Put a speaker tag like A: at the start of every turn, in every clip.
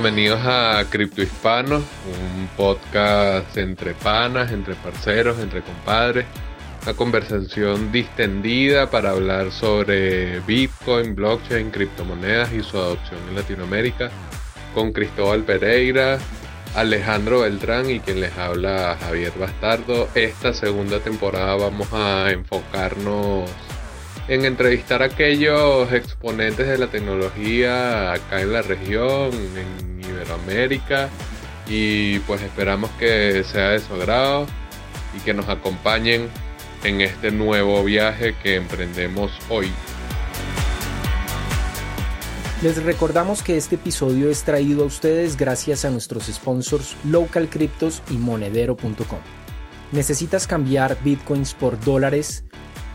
A: bienvenidos a Cripto Hispanos, un podcast entre panas, entre parceros, entre compadres. Una conversación distendida para hablar sobre Bitcoin, blockchain, criptomonedas y su adopción en Latinoamérica con Cristóbal Pereira, Alejandro Beltrán y quien les habla Javier Bastardo. Esta segunda temporada vamos a enfocarnos en entrevistar a aquellos exponentes de la tecnología acá en la región, en Iberoamérica, y pues esperamos que sea de su agrado y que nos acompañen en este nuevo viaje que emprendemos hoy.
B: Les recordamos que este episodio es traído a ustedes gracias a nuestros sponsors Local Cryptos y Monedero.com. ¿Necesitas cambiar bitcoins por dólares,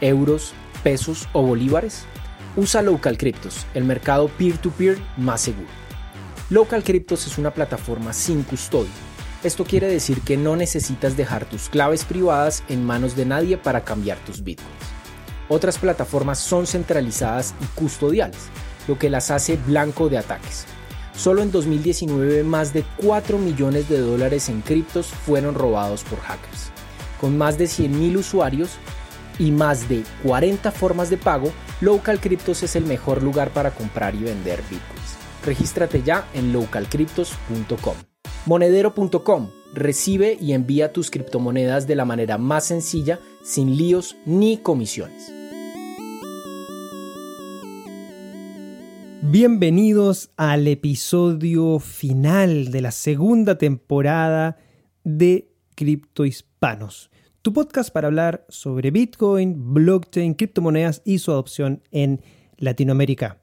B: euros, pesos o bolívares? Usa Local Cryptos, el mercado peer-to-peer más seguro. Local Cryptos es una plataforma sin custodia. Esto quiere decir que no necesitas dejar tus claves privadas en manos de nadie para cambiar tus bitcoins. Otras plataformas son centralizadas y custodiales, lo que las hace blanco de ataques. Solo en 2019 más de 4 millones de dólares en criptos fueron robados por hackers. Con más de 100.000 usuarios, y más de 40 formas de pago, Local Cryptos es el mejor lugar para comprar y vender bitcoins. Regístrate ya en localcryptos.com. Monedero.com recibe y envía tus criptomonedas de la manera más sencilla, sin líos ni comisiones. Bienvenidos al episodio final de la segunda temporada de Cripto Hispanos tu podcast para hablar sobre Bitcoin, blockchain, criptomonedas y su adopción en Latinoamérica.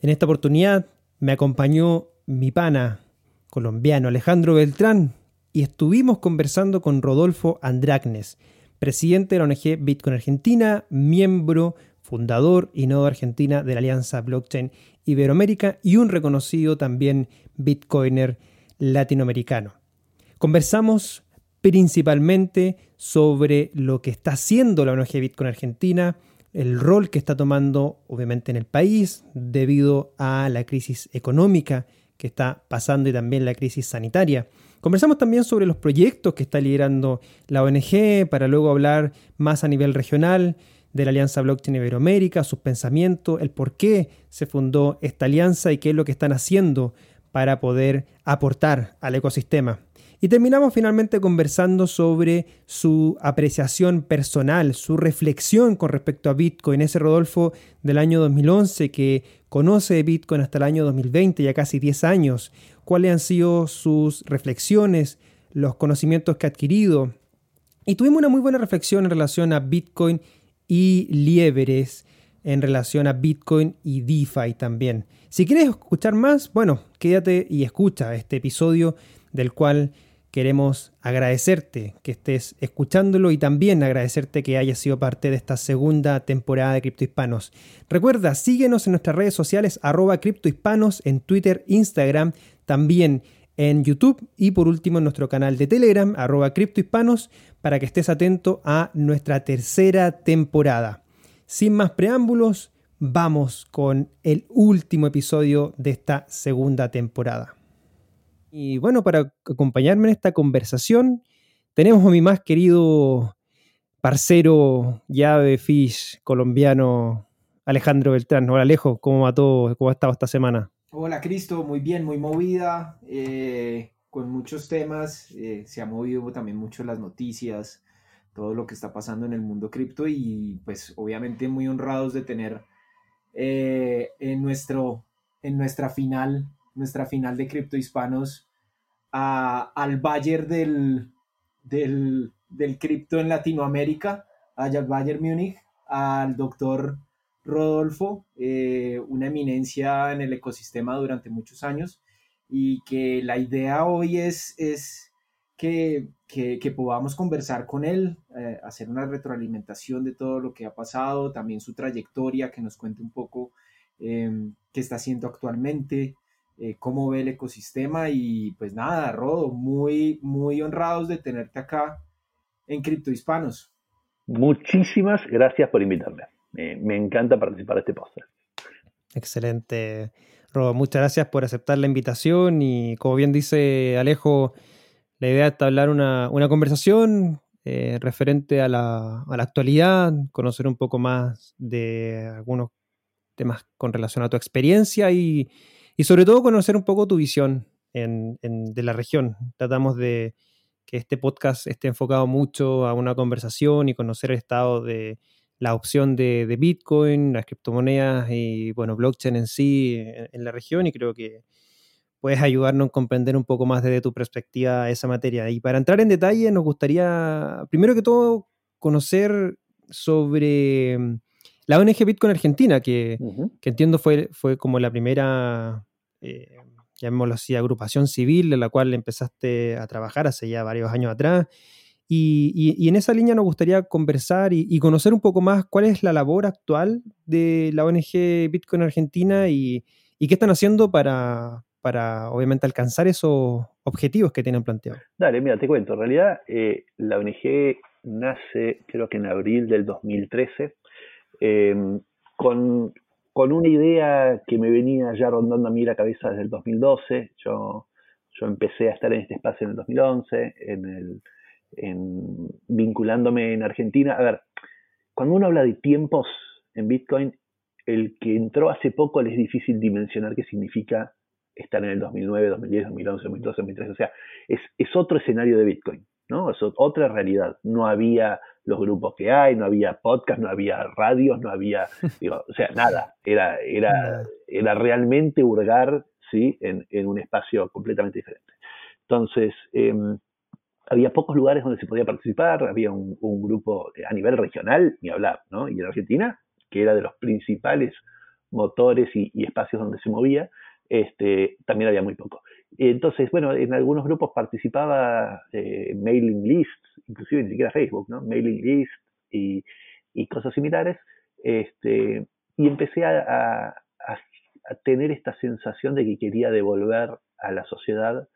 B: En esta oportunidad me acompañó mi pana colombiano Alejandro Beltrán y estuvimos conversando con Rodolfo Andragnes, presidente de la ONG Bitcoin Argentina, miembro, fundador y nodo argentina de la Alianza Blockchain Iberoamérica y un reconocido también Bitcoiner latinoamericano. Conversamos principalmente sobre lo que está haciendo la ONG Bitcoin Argentina, el rol que está tomando obviamente en el país debido a la crisis económica que está pasando y también la crisis sanitaria. Conversamos también sobre los proyectos que está liderando la ONG para luego hablar más a nivel regional de la Alianza Blockchain Iberoamérica, sus pensamientos, el por qué se fundó esta alianza y qué es lo que están haciendo para poder aportar al ecosistema. Y terminamos finalmente conversando sobre su apreciación personal, su reflexión con respecto a Bitcoin. Ese Rodolfo del año 2011 que conoce Bitcoin hasta el año 2020, ya casi 10 años. ¿Cuáles han sido sus reflexiones, los conocimientos que ha adquirido? Y tuvimos una muy buena reflexión en relación a Bitcoin y liebres, en relación a Bitcoin y DeFi también. Si quieres escuchar más, bueno, quédate y escucha este episodio del cual queremos agradecerte que estés escuchándolo y también agradecerte que hayas sido parte de esta segunda temporada de Cripto Hispanos. Recuerda, síguenos en nuestras redes sociales arroba criptohispanos en Twitter, Instagram, también en YouTube y por último en nuestro canal de Telegram arroba criptohispanos para que estés atento a nuestra tercera temporada. Sin más preámbulos, vamos con el último episodio de esta segunda temporada. Y bueno, para acompañarme en esta conversación, tenemos a mi más querido parcero llave fish colombiano, Alejandro Beltrán. Hola Alejo, ¿cómo va todo? ¿Cómo ha estado esta semana?
C: Hola Cristo, muy bien, muy movida, eh, con muchos temas. Eh, se ha movido también mucho las noticias, todo lo que está pasando en el mundo cripto y pues obviamente muy honrados de tener eh, en, nuestro, en nuestra final nuestra final de Cripto Hispanos, al Bayern del, del, del cripto en Latinoamérica, al Bayern Múnich, al doctor Rodolfo, eh, una eminencia en el ecosistema durante muchos años, y que la idea hoy es, es que, que, podamos conversar con él, eh, hacer una retroalimentación de todo lo que ha pasado, también su trayectoria, que nos cuente un poco eh, qué está haciendo actualmente, eh, cómo ve el ecosistema y pues nada, Rodo, muy, muy honrados de tenerte acá en Cripto Hispanos.
D: Muchísimas gracias por invitarme. me encanta participar de este podcast.
B: Excelente. Rob, muchas gracias por aceptar la invitación y como bien dice Alejo, la idea es hablar una, una conversación eh, referente a la, a la, actualidad, conocer un poco más de algunos temas con relación a tu experiencia y, y sobre todo conocer un poco tu visión en, de la región. Tratamos de que este podcast esté enfocado mucho a una conversación y conocer el estado de la opción de, Bitcoin, las criptomonedas y bueno, blockchain en sí en, en, la región y creo que puedes ayudarnos a comprender un poco más desde tu perspectiva esa materia. Y para entrar en detalle, nos gustaría, primero que todo, conocer sobre la ONG Bitcoin Argentina, que, uh -huh. que entiendo fue, fue como la primera, eh, llamémoslo así, agrupación civil en la cual empezaste a trabajar hace ya varios años atrás. Y, y, y, en esa línea nos gustaría conversar y, y, conocer un poco más cuál es la labor actual de la ONG Bitcoin Argentina y, qué están haciendo para, para, obviamente, alcanzar esos objetivos que tienen planteados.
D: Dale, mira, te cuento. En realidad, eh, la ONG nace, creo que en abril del 2013, eh, con, con, una idea que me venía ya rondando a mí la cabeza desde el 2012. Yo, yo empecé a estar en este espacio en el 2011, en el en, vinculándome en Argentina. A ver, cuando uno habla de tiempos en Bitcoin, el que entró hace poco le es difícil dimensionar qué significa estar en el 2009, 2010, 2011, 2012, 2013. O sea, es, es otro escenario de Bitcoin, ¿no? Es otra realidad. No había los grupos que hay, no había podcast, no había radios, no había, digo, o sea, nada. Era, era, era realmente hurgar, ¿sí? En, en un espacio completamente diferente. Entonces, eh, había pocos lugares donde se podía participar, había un, un, grupo a nivel regional, ni hablar, ¿no? Y en Argentina, que era de los principales motores y, y espacios donde se movía, este, también había muy poco. Entonces, bueno, en algunos grupos participaba eh, mailing lists, inclusive ni siquiera Facebook, ¿no? Mailing lists y, y cosas similares, este, y empecé a, a, a tener esta sensación de que quería devolver a la sociedad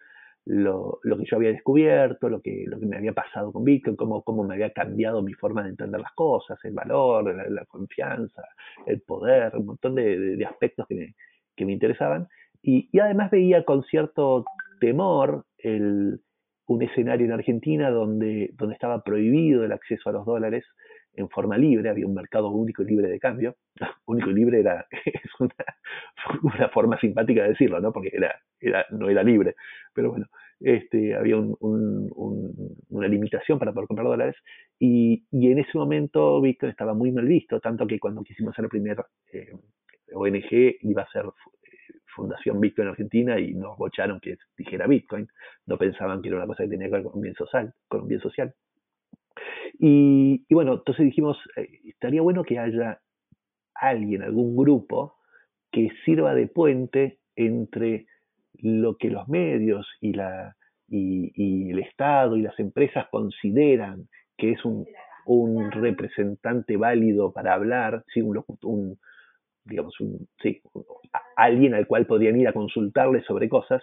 D: lo, lo, que yo había descubierto, lo que, lo que me había pasado con Bitcoin, cómo, cómo me había cambiado mi forma de entender las cosas, el valor, la, la confianza, el poder, un montón de, de, de aspectos que me, que me interesaban. Y, además veía con cierto temor el, un escenario en Argentina donde, donde estaba prohibido el acceso a los dólares en forma libre, había un mercado único y libre de cambio. único y libre era es una, forma simpática de decirlo, ¿no? Porque era, era, no era libre. Pero bueno, este, había un, un, un, una limitación para poder comprar dólares. Y, y, en ese momento Bitcoin estaba muy mal visto, tanto que cuando quisimos hacer el primer eh, ONG iba a ser Fundación Bitcoin Argentina y nos bocharon que dijera Bitcoin. No pensaban que era una cosa que tenía que ver con un bien social. Con un bien social. Y, bueno, entonces dijimos, eh, estaría bueno que haya alguien, algún grupo, que sirva de puente entre lo que los medios y, la, y el Estado y las empresas consideran que es un, un representante válido para hablar, ¿sí? un, un, digamos, un, sí, alguien al cual podrían ir a consultarle sobre cosas,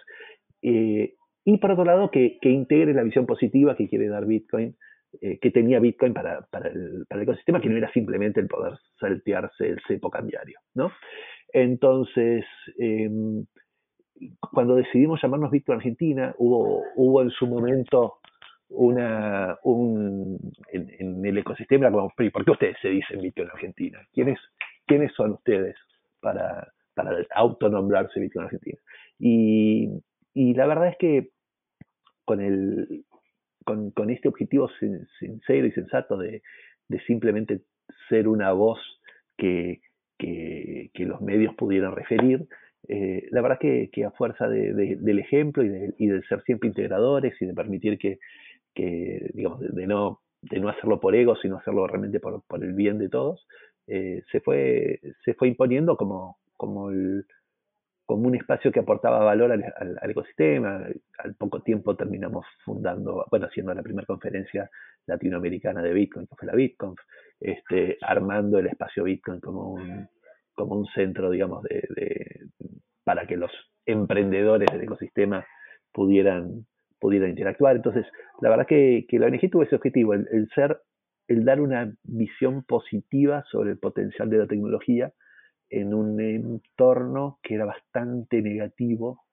D: eh, y por otro lado, que, que, integre la visión positiva que quiere dar Bitcoin eh, que tenía Bitcoin para, para, el, para, el, ecosistema, que no era simplemente el poder saltearse el cepo cambiario. ¿no? Entonces, eh, cuando decidimos llamarnos Bitcoin Argentina, hubo, hubo en su momento una, un, en, en el ecosistema, como, ¿por qué ustedes se dicen Bitcoin Argentina? ¿Quiénes, quiénes son ustedes para, para autonombrarse Bitcoin Argentina? Y, y la verdad es que con el, con, con este objetivo sincero y sensato de, de simplemente ser una voz que, que, los medios pudieran referir, eh, la verdad que, que a fuerza de, de, del ejemplo y de, y de, ser siempre integradores y de permitir que, que digamos, de, no, de no hacerlo por ego, sino hacerlo realmente por, por el bien de todos, eh, se, fue, se fue imponiendo como, como un espacio que aportaba valor al, ecosistema. Al poco tiempo terminamos fundando, bueno, haciendo la primera conferencia latinoamericana de Bitcoin, que fue la BitConf, este, armando el espacio Bitcoin como un, como un centro, digamos, de, para que los emprendedores del ecosistema pudieran, interactuar. Entonces, la verdad que, la ONG tuvo ese objetivo, el ser, el dar una visión positiva sobre el potencial de la tecnología en un entorno que era bastante negativo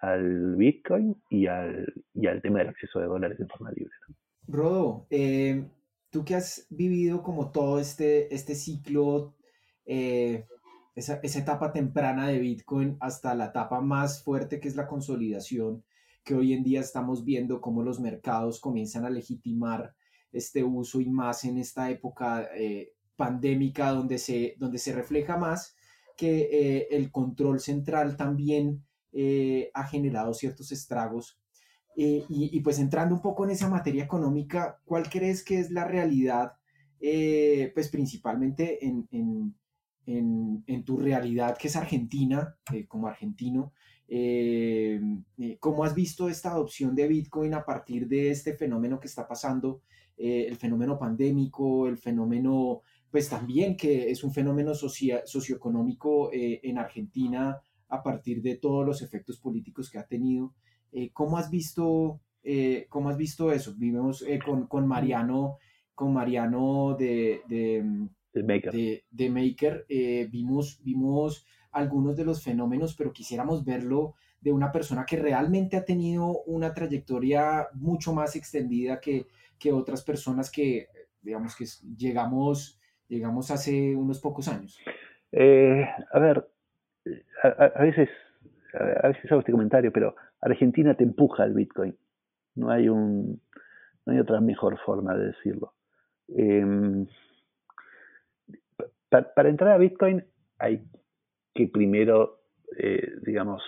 D: al Bitcoin y al, y al tema del acceso de dólares de forma libre.
C: Rodo, eh, tú que has vivido como todo este, este ciclo, eh, esa, esa, etapa temprana de Bitcoin hasta la etapa más fuerte que es la consolidación, que hoy en día estamos viendo cómo los mercados comienzan a legitimar este uso y más en esta época eh, pandémica donde se, donde se refleja más que eh, el control central también eh, ha generado ciertos estragos. Y, y, pues entrando un poco en esa materia económica, ¿cuál crees que es la realidad, pues principalmente en, en, en, en, tu realidad que es Argentina, como argentino? ¿Cómo has visto esta adopción de Bitcoin a partir de este fenómeno que está pasando eh, el fenómeno pandémico, el fenómeno, pues también que es un fenómeno socioeconómico eh, en Argentina a partir de todos los efectos políticos que ha tenido. Eh, ¿Cómo has visto, cómo has visto eso? Vivimos con, con, Mariano, con Mariano de, de,
D: Maker,
C: de, Maker vimos, vimos algunos de los fenómenos, pero quisiéramos verlo de una persona que realmente ha tenido una trayectoria mucho más extendida que, que otras personas que, digamos, que llegamos, llegamos hace unos pocos años?
D: Eh, a ver, a, veces, a veces hago este comentario, pero Argentina te empuja al Bitcoin. No hay un, no hay otra mejor forma de decirlo. Em, para, entrar a Bitcoin hay que primero, eh, digamos,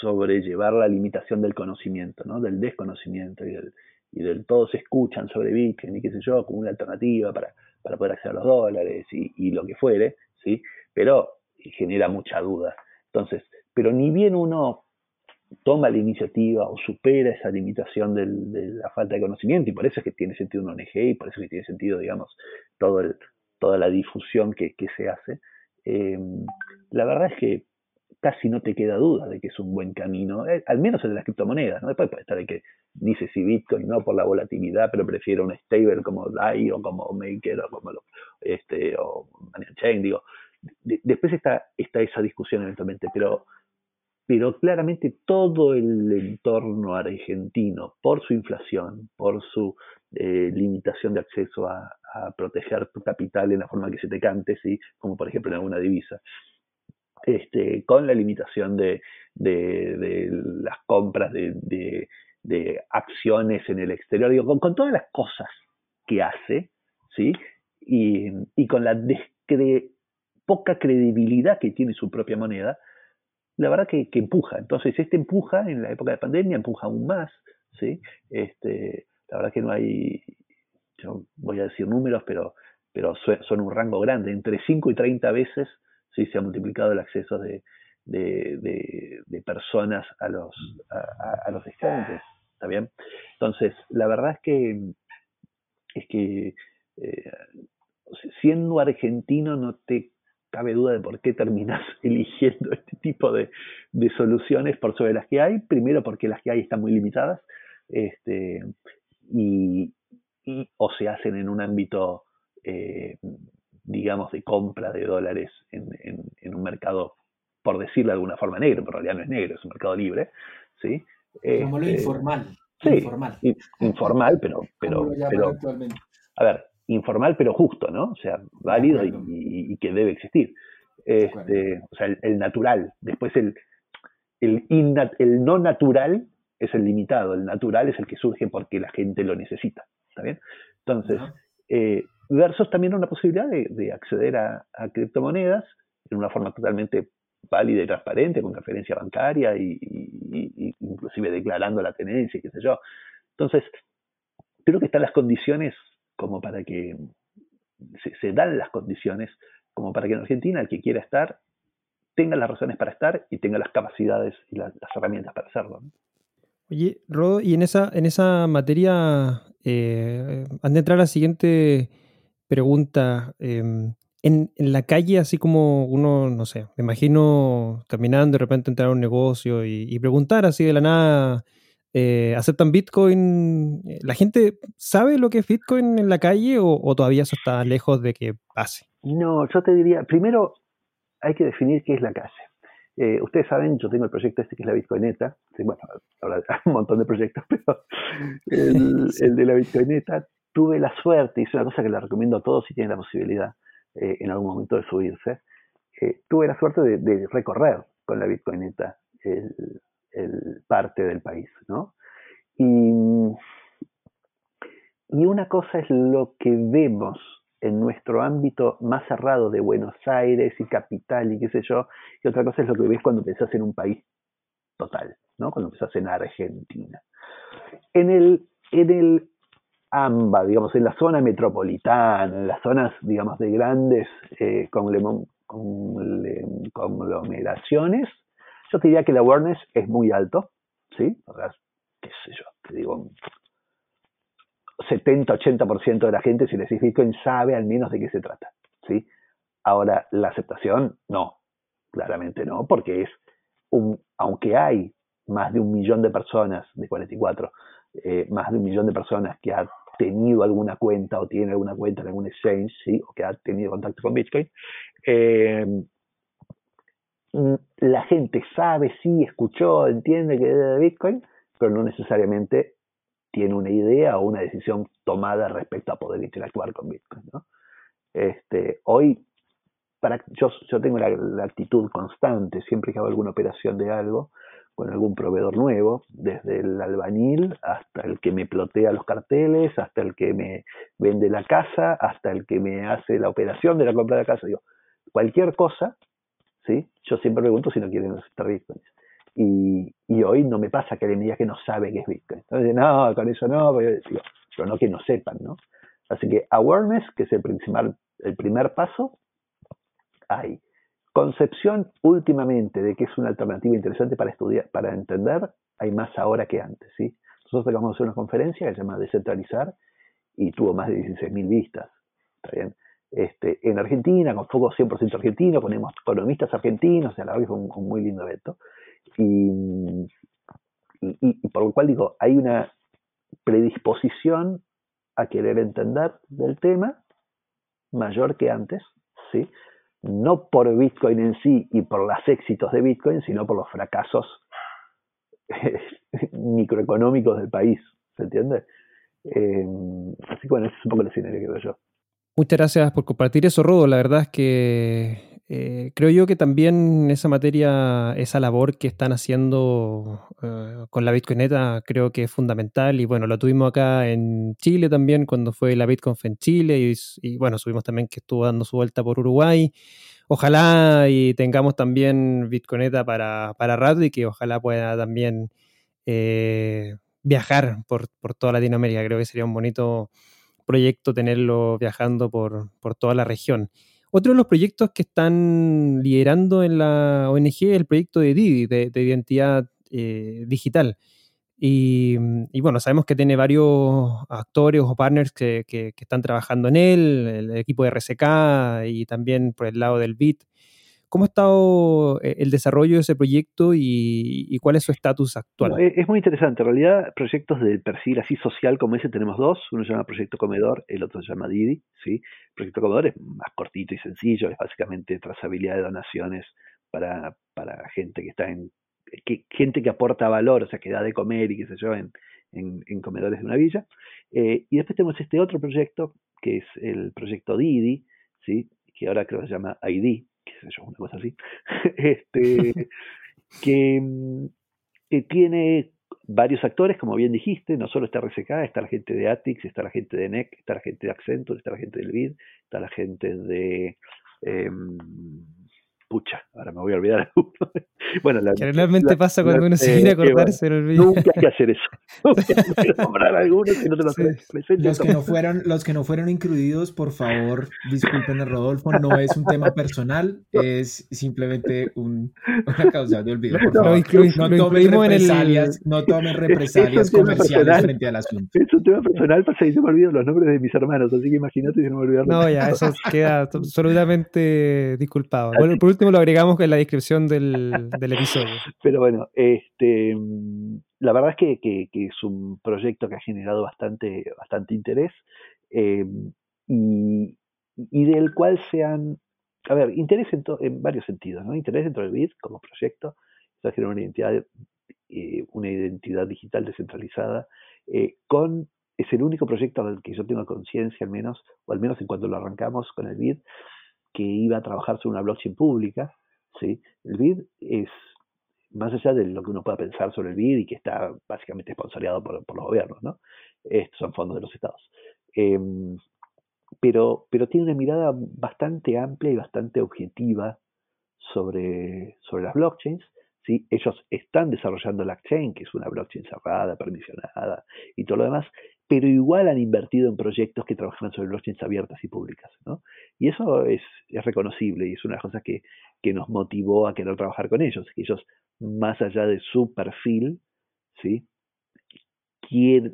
D: sobrellevar la limitación del conocimiento, ¿no? del desconocimiento y del, y del todo se escuchan sobre Bitcoin y qué sé yo, como una alternativa para, para poder acceder a los dólares y, y, lo que fuere, ¿sí? Pero genera mucha duda. Entonces, pero ni bien uno toma la iniciativa o supera esa limitación del, de la falta de conocimiento, y por eso es que tiene sentido un ONG, y por eso es que tiene sentido, digamos, todo el, toda la difusión que, se hace, eh, la verdad es que casi no te queda duda de que es un buen camino, eh, al menos el de las criptomonedas, ¿no? Después puede estar el que dice si Bitcoin no por la volatilidad, pero prefiere un stable como DAI o como Maker o como lo, este o Chain, digo. después está, está esa discusión eventualmente, pero pero claramente todo el entorno argentino, por su inflación, por su eh, limitación de acceso a, a, proteger tu capital en la forma que se te cante, ¿sí? como por ejemplo en alguna divisa, este, con la limitación de, las compras de, acciones en el exterior, digo, con, todas las cosas que hace, ¿sí? Y, con la poca credibilidad que tiene su propia moneda, la verdad que, empuja. Entonces, este empuja en la época de pandemia, empuja aún más, ¿sí? Este, la verdad que no hay, yo voy a decir números, pero, pero son un rango grande, entre 5 y 30 veces ¿sí? se ha multiplicado el acceso de, personas a los, a, los exchanges. ¿Está bien? Entonces, la verdad es que, es que eh, siendo argentino no te cabe duda de por qué terminas eligiendo este tipo de, soluciones por sobre las que hay. Primero porque las que hay están muy limitadas este, y, o se hacen en un ámbito eh, digamos, de compra de dólares en, en, un mercado, por decirlo de alguna forma, negro, pero en realidad no es negro, es un mercado libre, ¿sí?
C: Como lo este, informal.
D: Sí, informal. informal, pero... pero, pero a ver, informal pero justo, ¿no? O sea, válido y, que debe existir. Este, o sea, el, natural. Después el, el, el no natural es el limitado, el natural es el que surge porque la gente lo necesita. ¿Está bien? Entonces, eh, versus también una posibilidad de, acceder a, criptomonedas en una forma totalmente válida y transparente, con referencia bancaria y, inclusive declarando la tenencia y qué sé yo. Entonces, creo que están las condiciones como para que se, dan las condiciones como para que en Argentina el que quiera estar tenga las razones para estar y tenga las capacidades y las herramientas para hacerlo.
B: Oye, Rodo, y en esa, en esa materia, eh, han de entrar a la siguiente pregunta. Em, en, la calle, así como uno, no sé, me imagino caminando de repente entrar a un negocio y, preguntar así de la nada, eh, ¿aceptan Bitcoin? ¿La gente sabe lo que es Bitcoin en la calle o, todavía eso está lejos de que pase?
D: No, yo te diría, primero, hay que definir qué es la calle. Eh, ustedes saben, yo tengo el proyecto este que es la Bitcoineta. bueno, ahora hay un montón de proyectos, pero el, de la Bitcoineta tuve la suerte, y es una cosa que le recomiendo a todos si tienen la posibilidad eh, en algún momento de subirse. Eh, tuve la suerte de, recorrer con la Bitcoineta el, el, parte del país, ¿no? Y, y una cosa es lo que vemos en nuestro ámbito más cerrado de Buenos Aires y capital y qué sé yo, y otra cosa es lo que ves cuando pensás en un país total, ¿no? Cuando pensás en Argentina. En el, en el AMBA, digamos, en la zona metropolitana, en las zonas, digamos, de grandes eh, conglomeraciones, yo diría que el awareness es muy alto, ¿sí? qué sé yo, te digo, 70-80% de la gente, si le decís Bitcoin, sabe al menos de qué se trata. ¿sí? Ahora, la aceptación, no, claramente no, porque es un, aunque hay más de un millón de personas, de 44, eh, más de un millón de personas que ha tenido alguna cuenta o tiene alguna cuenta en algún exchange, ¿sí? o que ha tenido contacto con Bitcoin, eh, mm, la gente sabe, sí, escuchó, entiende que es de Bitcoin, pero no necesariamente tiene una idea o una decisión tomada respecto a poder interactuar con Bitcoin. Este, hoy, para, yo, yo tengo la, actitud constante, siempre que hago alguna operación de algo, con algún proveedor nuevo, desde el albañil hasta el que me plotea los carteles, hasta el que me vende la casa, hasta el que me hace la operación de la compra de la casa. Digo, cualquier cosa, ¿sí? yo siempre pregunto si no quieren aceptar Bitcoin. Y, hoy no me pasa que alguien me diga que no sabe qué es Bitcoin. Entonces, no, con eso no, pero, pero no que no sepan, ¿no? Así que awareness, que es el, principal, el primer paso, hay. Concepción últimamente de que es una alternativa interesante para estudiar, para entender, hay más ahora que antes, ¿sí? Nosotros acabamos de hacer una conferencia que se llama Descentralizar y tuvo más de 16.000 vistas, ¿está bien? Este, en Argentina, con foco 100% argentino, ponemos economistas argentinos, o sea, la verdad que fue un muy lindo evento. Y, por lo cual digo, hay una predisposición a querer entender del tema mayor que antes, ¿sí? No por Bitcoin en sí y por los éxitos de Bitcoin, sino por los fracasos microeconómicos del país, ¿se entiende? Eh, así que bueno, ese es un poco el escenario que veo yo.
B: Muchas gracias por compartir eso, Rodo. La verdad es que eh, creo yo que también esa materia, esa labor que están haciendo eh, con la Bitcoineta, creo que es fundamental. Y bueno, lo tuvimos acá en Chile también, cuando fue la BitConf en Chile. Y, bueno, subimos también que estuvo dando su vuelta por Uruguay. Ojalá y tengamos también Bitcoineta para, para rato y que ojalá pueda también eh, viajar por, por toda Latinoamérica. Creo que sería un bonito proyecto tenerlo viajando por, por toda la región. Otro de los proyectos que están liderando en la ONG es el proyecto de Didi, de, identidad eh, digital. Y, bueno, sabemos que tiene varios actores o partners que, que, están trabajando en él, el equipo de RSK y también por el lado del BIT. ¿Cómo ha estado eh, el desarrollo de ese proyecto y, cuál es su estatus actual?
D: es muy interesante. En realidad, proyectos de perfil así social como ese tenemos dos. Uno se llama Proyecto Comedor, el otro se llama Didi. ¿sí? Proyecto Comedor es más cortito y sencillo, es básicamente trazabilidad de donaciones para, para gente que está en que, gente que aporta valor, o sea, que da de comer y qué sé yo, en, en, comedores de una villa. Eh, y después tenemos este otro proyecto, que es el proyecto Didi, ¿sí? que ahora creo que se llama ID, qué sé yo, una cosa así, este, que, que, tiene varios actores, como bien dijiste, no solo está RSK, está la gente de Atix, está la gente de NEC, está la gente de Accenture, está la gente del BID, está la gente de... Eh, pucha, ahora me voy a olvidar
B: bueno, la, Generalmente pasa cuando uno se quiere acordar, se lo olvida.
D: Nunca hay que hacer eso. nombrar algunos
C: que no te lo los que no fueron Los que no fueron incluidos, por favor, disculpen a Rodolfo, no es un tema personal, es simplemente un, una causa de olvido. Por favor. no, no, tomen represalias, el... no tomen represalias comerciales frente al asunto.
D: Es un tema personal, pasa y se me olvidan los nombres de mis hermanos, así que imagínate si no me olvidaron.
B: No, ya, eso queda absolutamente disculpado. Bueno, por último lo agregamos en la descripción del, del episodio.
D: Pero bueno, este, la verdad es que, que, es un proyecto que ha generado bastante, bastante interés eh, y, y, del cual se han a ver, interés en, en, varios sentidos, ¿no? Interés dentro del BID como proyecto, o sea, una identidad, eh, una identidad digital descentralizada, eh, con, es el único proyecto al que yo tengo conciencia al menos, o al menos en cuanto lo arrancamos con el BID, que iba a trabajar sobre una blockchain pública, ¿sí? El BID es, más allá de lo que uno pueda pensar sobre el BID y que está básicamente esponsoreado por, los gobiernos, ¿no? Estos son fondos de los estados. Em, pero, pero tiene una mirada bastante amplia y bastante objetiva sobre, sobre las blockchains. ¿sí? Ellos están desarrollando la chain, que es una blockchain cerrada, permisionada y todo lo demás, pero igual han invertido en proyectos que trabajan sobre blockchains abiertas y públicas. ¿no? Y eso es, reconocible y es una de las cosas que, que nos motivó a querer trabajar con ellos, que ellos, más allá de su perfil, ¿sí?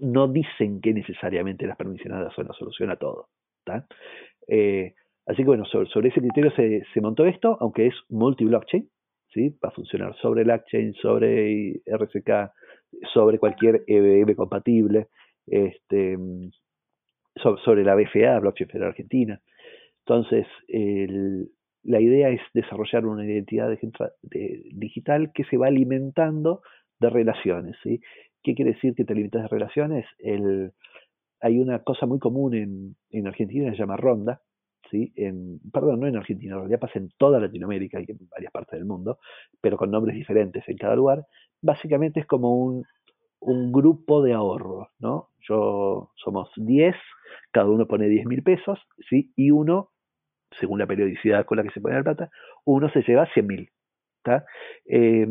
D: no dicen que necesariamente las permisionadas son la solución a todo. Eh, así que bueno, sobre, ese criterio se, se, montó esto, aunque es multi-blockchain, ¿sí? va a funcionar sobre blockchain, sobre RCK, sobre cualquier EVM compatible, este, sobre, la BFA, Blockchain Federal Argentina. Entonces, la idea es desarrollar una identidad digital que se va alimentando de relaciones. ¿sí? ¿Qué quiere decir que te limitas de relaciones? El, hay una cosa muy común en, en Argentina, se llama ronda, ¿sí? En, perdón, no en Argentina, en realidad pasa en toda Latinoamérica y en varias partes del mundo, pero con nombres diferentes en cada lugar. Básicamente es como un, un grupo de ahorro, ¿no? Yo somos 10, cada uno pone 10 mil pesos, ¿sí? Y uno, según la periodicidad con la que se pone la plata, uno se lleva 100 mil, eh,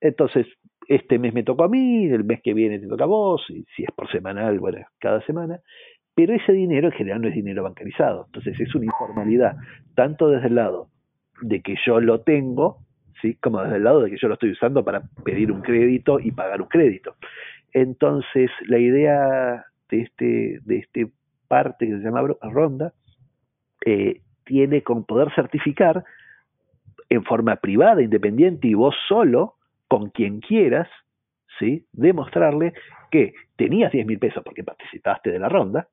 D: entonces, este mes me tocó a mí, el mes que viene te toca a vos, y si es por semanal, bueno, cada semana, pero ese dinero en general no es dinero bancarizado, entonces es una informalidad, tanto desde el lado de que yo lo tengo, ¿sí? como desde el lado de que yo lo estoy usando para pedir un crédito y pagar un crédito. Entonces, la idea de este, de este parte que se llama Ronda eh, tiene con poder certificar en forma privada, independiente y vos solo, con quien quieras, ¿sí? demostrarle que tenías 10 mil pesos porque participaste de la ronda,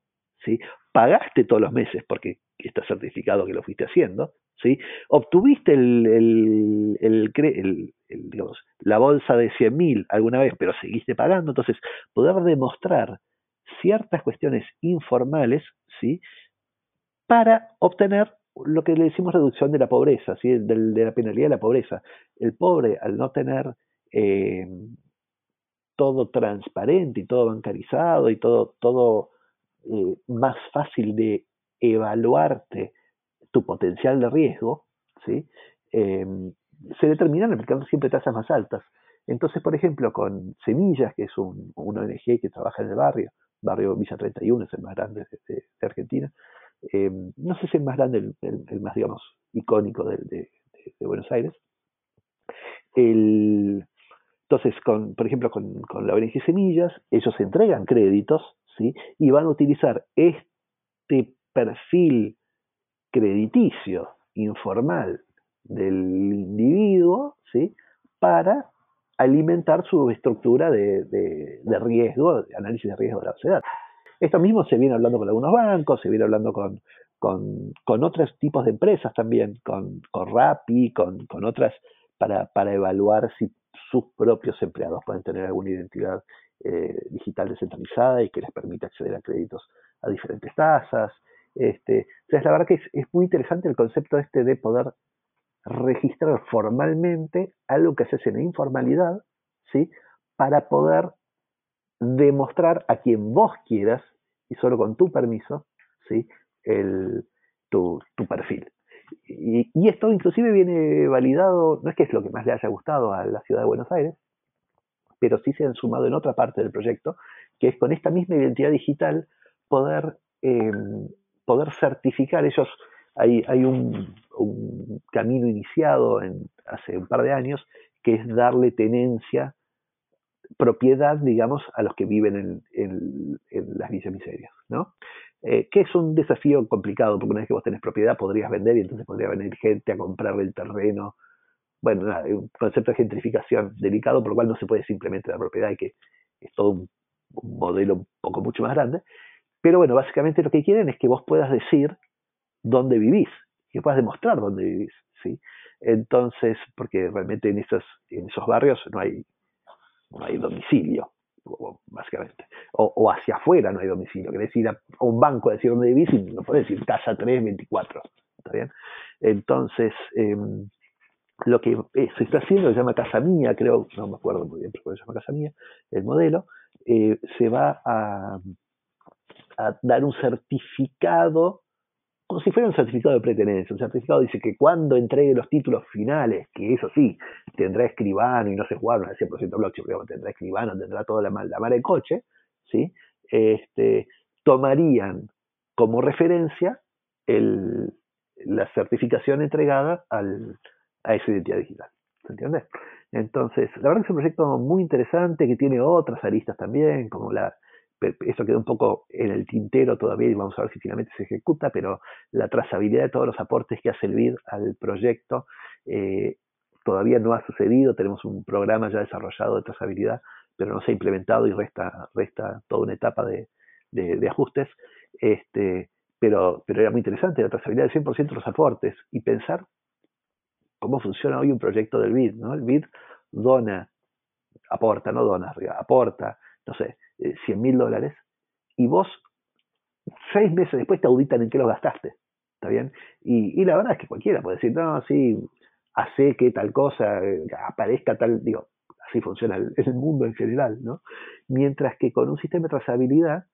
D: ¿sí? pagaste todos los meses porque está certificado que lo fuiste haciendo, ¿sí? obtuviste el, el, digamos, la bolsa de 100 mil alguna vez, pero seguiste pagando, entonces poder demostrar ciertas cuestiones informales ¿sí? para obtener lo que le decimos reducción de la pobreza, ¿sí? de, de la penalidad de la pobreza. El pobre, al no tener eh, todo transparente y todo bancarizado y todo, todo eh, más fácil de evaluarte tu potencial de riesgo, ¿sí? Eh, se determinan aplicando siempre tasas más altas. Entonces, por ejemplo, con Semillas, que es un, una ONG que trabaja en el barrio, barrio Villa 31, es el más grande de, Argentina, no sé si es el más grande, el, más, digamos, icónico de, Buenos Aires, el, entonces, con, por ejemplo, con, la ONG Semillas, ellos entregan créditos, ¿sí? Y van a utilizar este perfil crediticio informal del individuo, ¿sí? Para alimentar su estructura de, de, riesgo, análisis de riesgo de la sociedad. Esto mismo se viene hablando con algunos bancos, se viene hablando con, con, con otros tipos de empresas también, con, con Rappi, con, con otras, para, para evaluar si sus propios empleados pueden tener alguna identidad eh, digital descentralizada y que les permite acceder a créditos a diferentes tasas. Este, entonces, la verdad que es, muy interesante el concepto este de poder registrar formalmente algo que se hace en informalidad, ¿sí? Para poder demostrar a quien vos quieras, y solo con tu permiso, ¿sí? Tu perfil. Y, esto inclusive viene validado, no es que es lo que más le haya gustado a la ciudad de Buenos Aires, pero sí se han sumado en otra parte del proyecto, que es con esta misma identidad digital poder, em, poder certificar ellos. Hay, hay un, camino iniciado en, hace un par de años que es darle tenencia, propiedad, digamos, a los que viven en, las villas miserias, ¿no? Eh, que es un desafío complicado, porque una vez que vos tenés propiedad podrías vender y entonces podría venir gente a comprar el terreno. Bueno, un concepto de gentrificación delicado, por lo cual no se puede simplemente la propiedad y que es todo un, modelo un poco mucho más grande. Pero bueno, básicamente lo que quieren es que vos puedas decir dónde vivís que puedas demostrar dónde vivís, ¿sí? Entonces, porque realmente en esos, en esos barrios no hay, no hay domicilio, básicamente. O, hacia afuera no hay domicilio. Querés ir a, un banco a decir dónde vivís y no podés decir casa 324. ¿Está bien? Entonces, em, lo que se está haciendo, se llama Casa Mía, creo, no me acuerdo muy bien, pero se llama Casa Mía, el modelo, eh, se va a, dar un certificado como si fuera un certificado de pretenencia. Un certificado dice que cuando entregue los títulos finales, que eso sí, tendrá escribano y no se jugaron al 100% blockchain, pero tendrá escribano, tendrá toda la, la mar coche, ¿sí? Este, tomarían como referencia la certificación entregada al, a esa identidad digital. ¿Se entiende? Entonces, la verdad que es un proyecto muy interesante que tiene otras aristas también, como la, eso queda un poco en el tintero todavía y vamos a ver si finalmente se ejecuta, pero la trazabilidad de todos los aportes que hace el BID al proyecto eh, todavía no ha sucedido. Tenemos un programa ya desarrollado de trazabilidad, pero no se ha implementado y resta, resta toda una etapa de, ajustes. Este, pero, pero era muy interesante la trazabilidad del 100% de los aportes y pensar cómo funciona hoy un proyecto del BID. ¿no? El BID dona, aporta, no dona, aporta, no sé, 100 mil dólares y vos seis meses después te auditan en qué los gastaste. ¿Está bien? Y, la verdad es que cualquiera puede decir, no, sí, hace que tal cosa eh, aparezca tal, digo, así funciona el, el mundo en general, ¿no? Mientras que con un sistema de trazabilidad,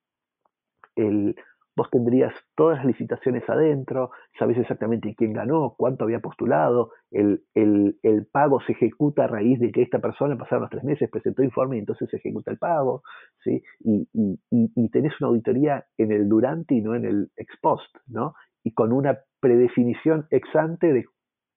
D: el, vos tendrías todas las licitaciones adentro, sabés exactamente quién ganó, cuánto había postulado, el, pago se ejecuta a raíz de que esta persona pasaron los tres meses, presentó informe y entonces se ejecuta el pago, ¿sí? Y, y, tenés una auditoría en el durante y no en el ex post, ¿no? Y con una predefinición ex ante de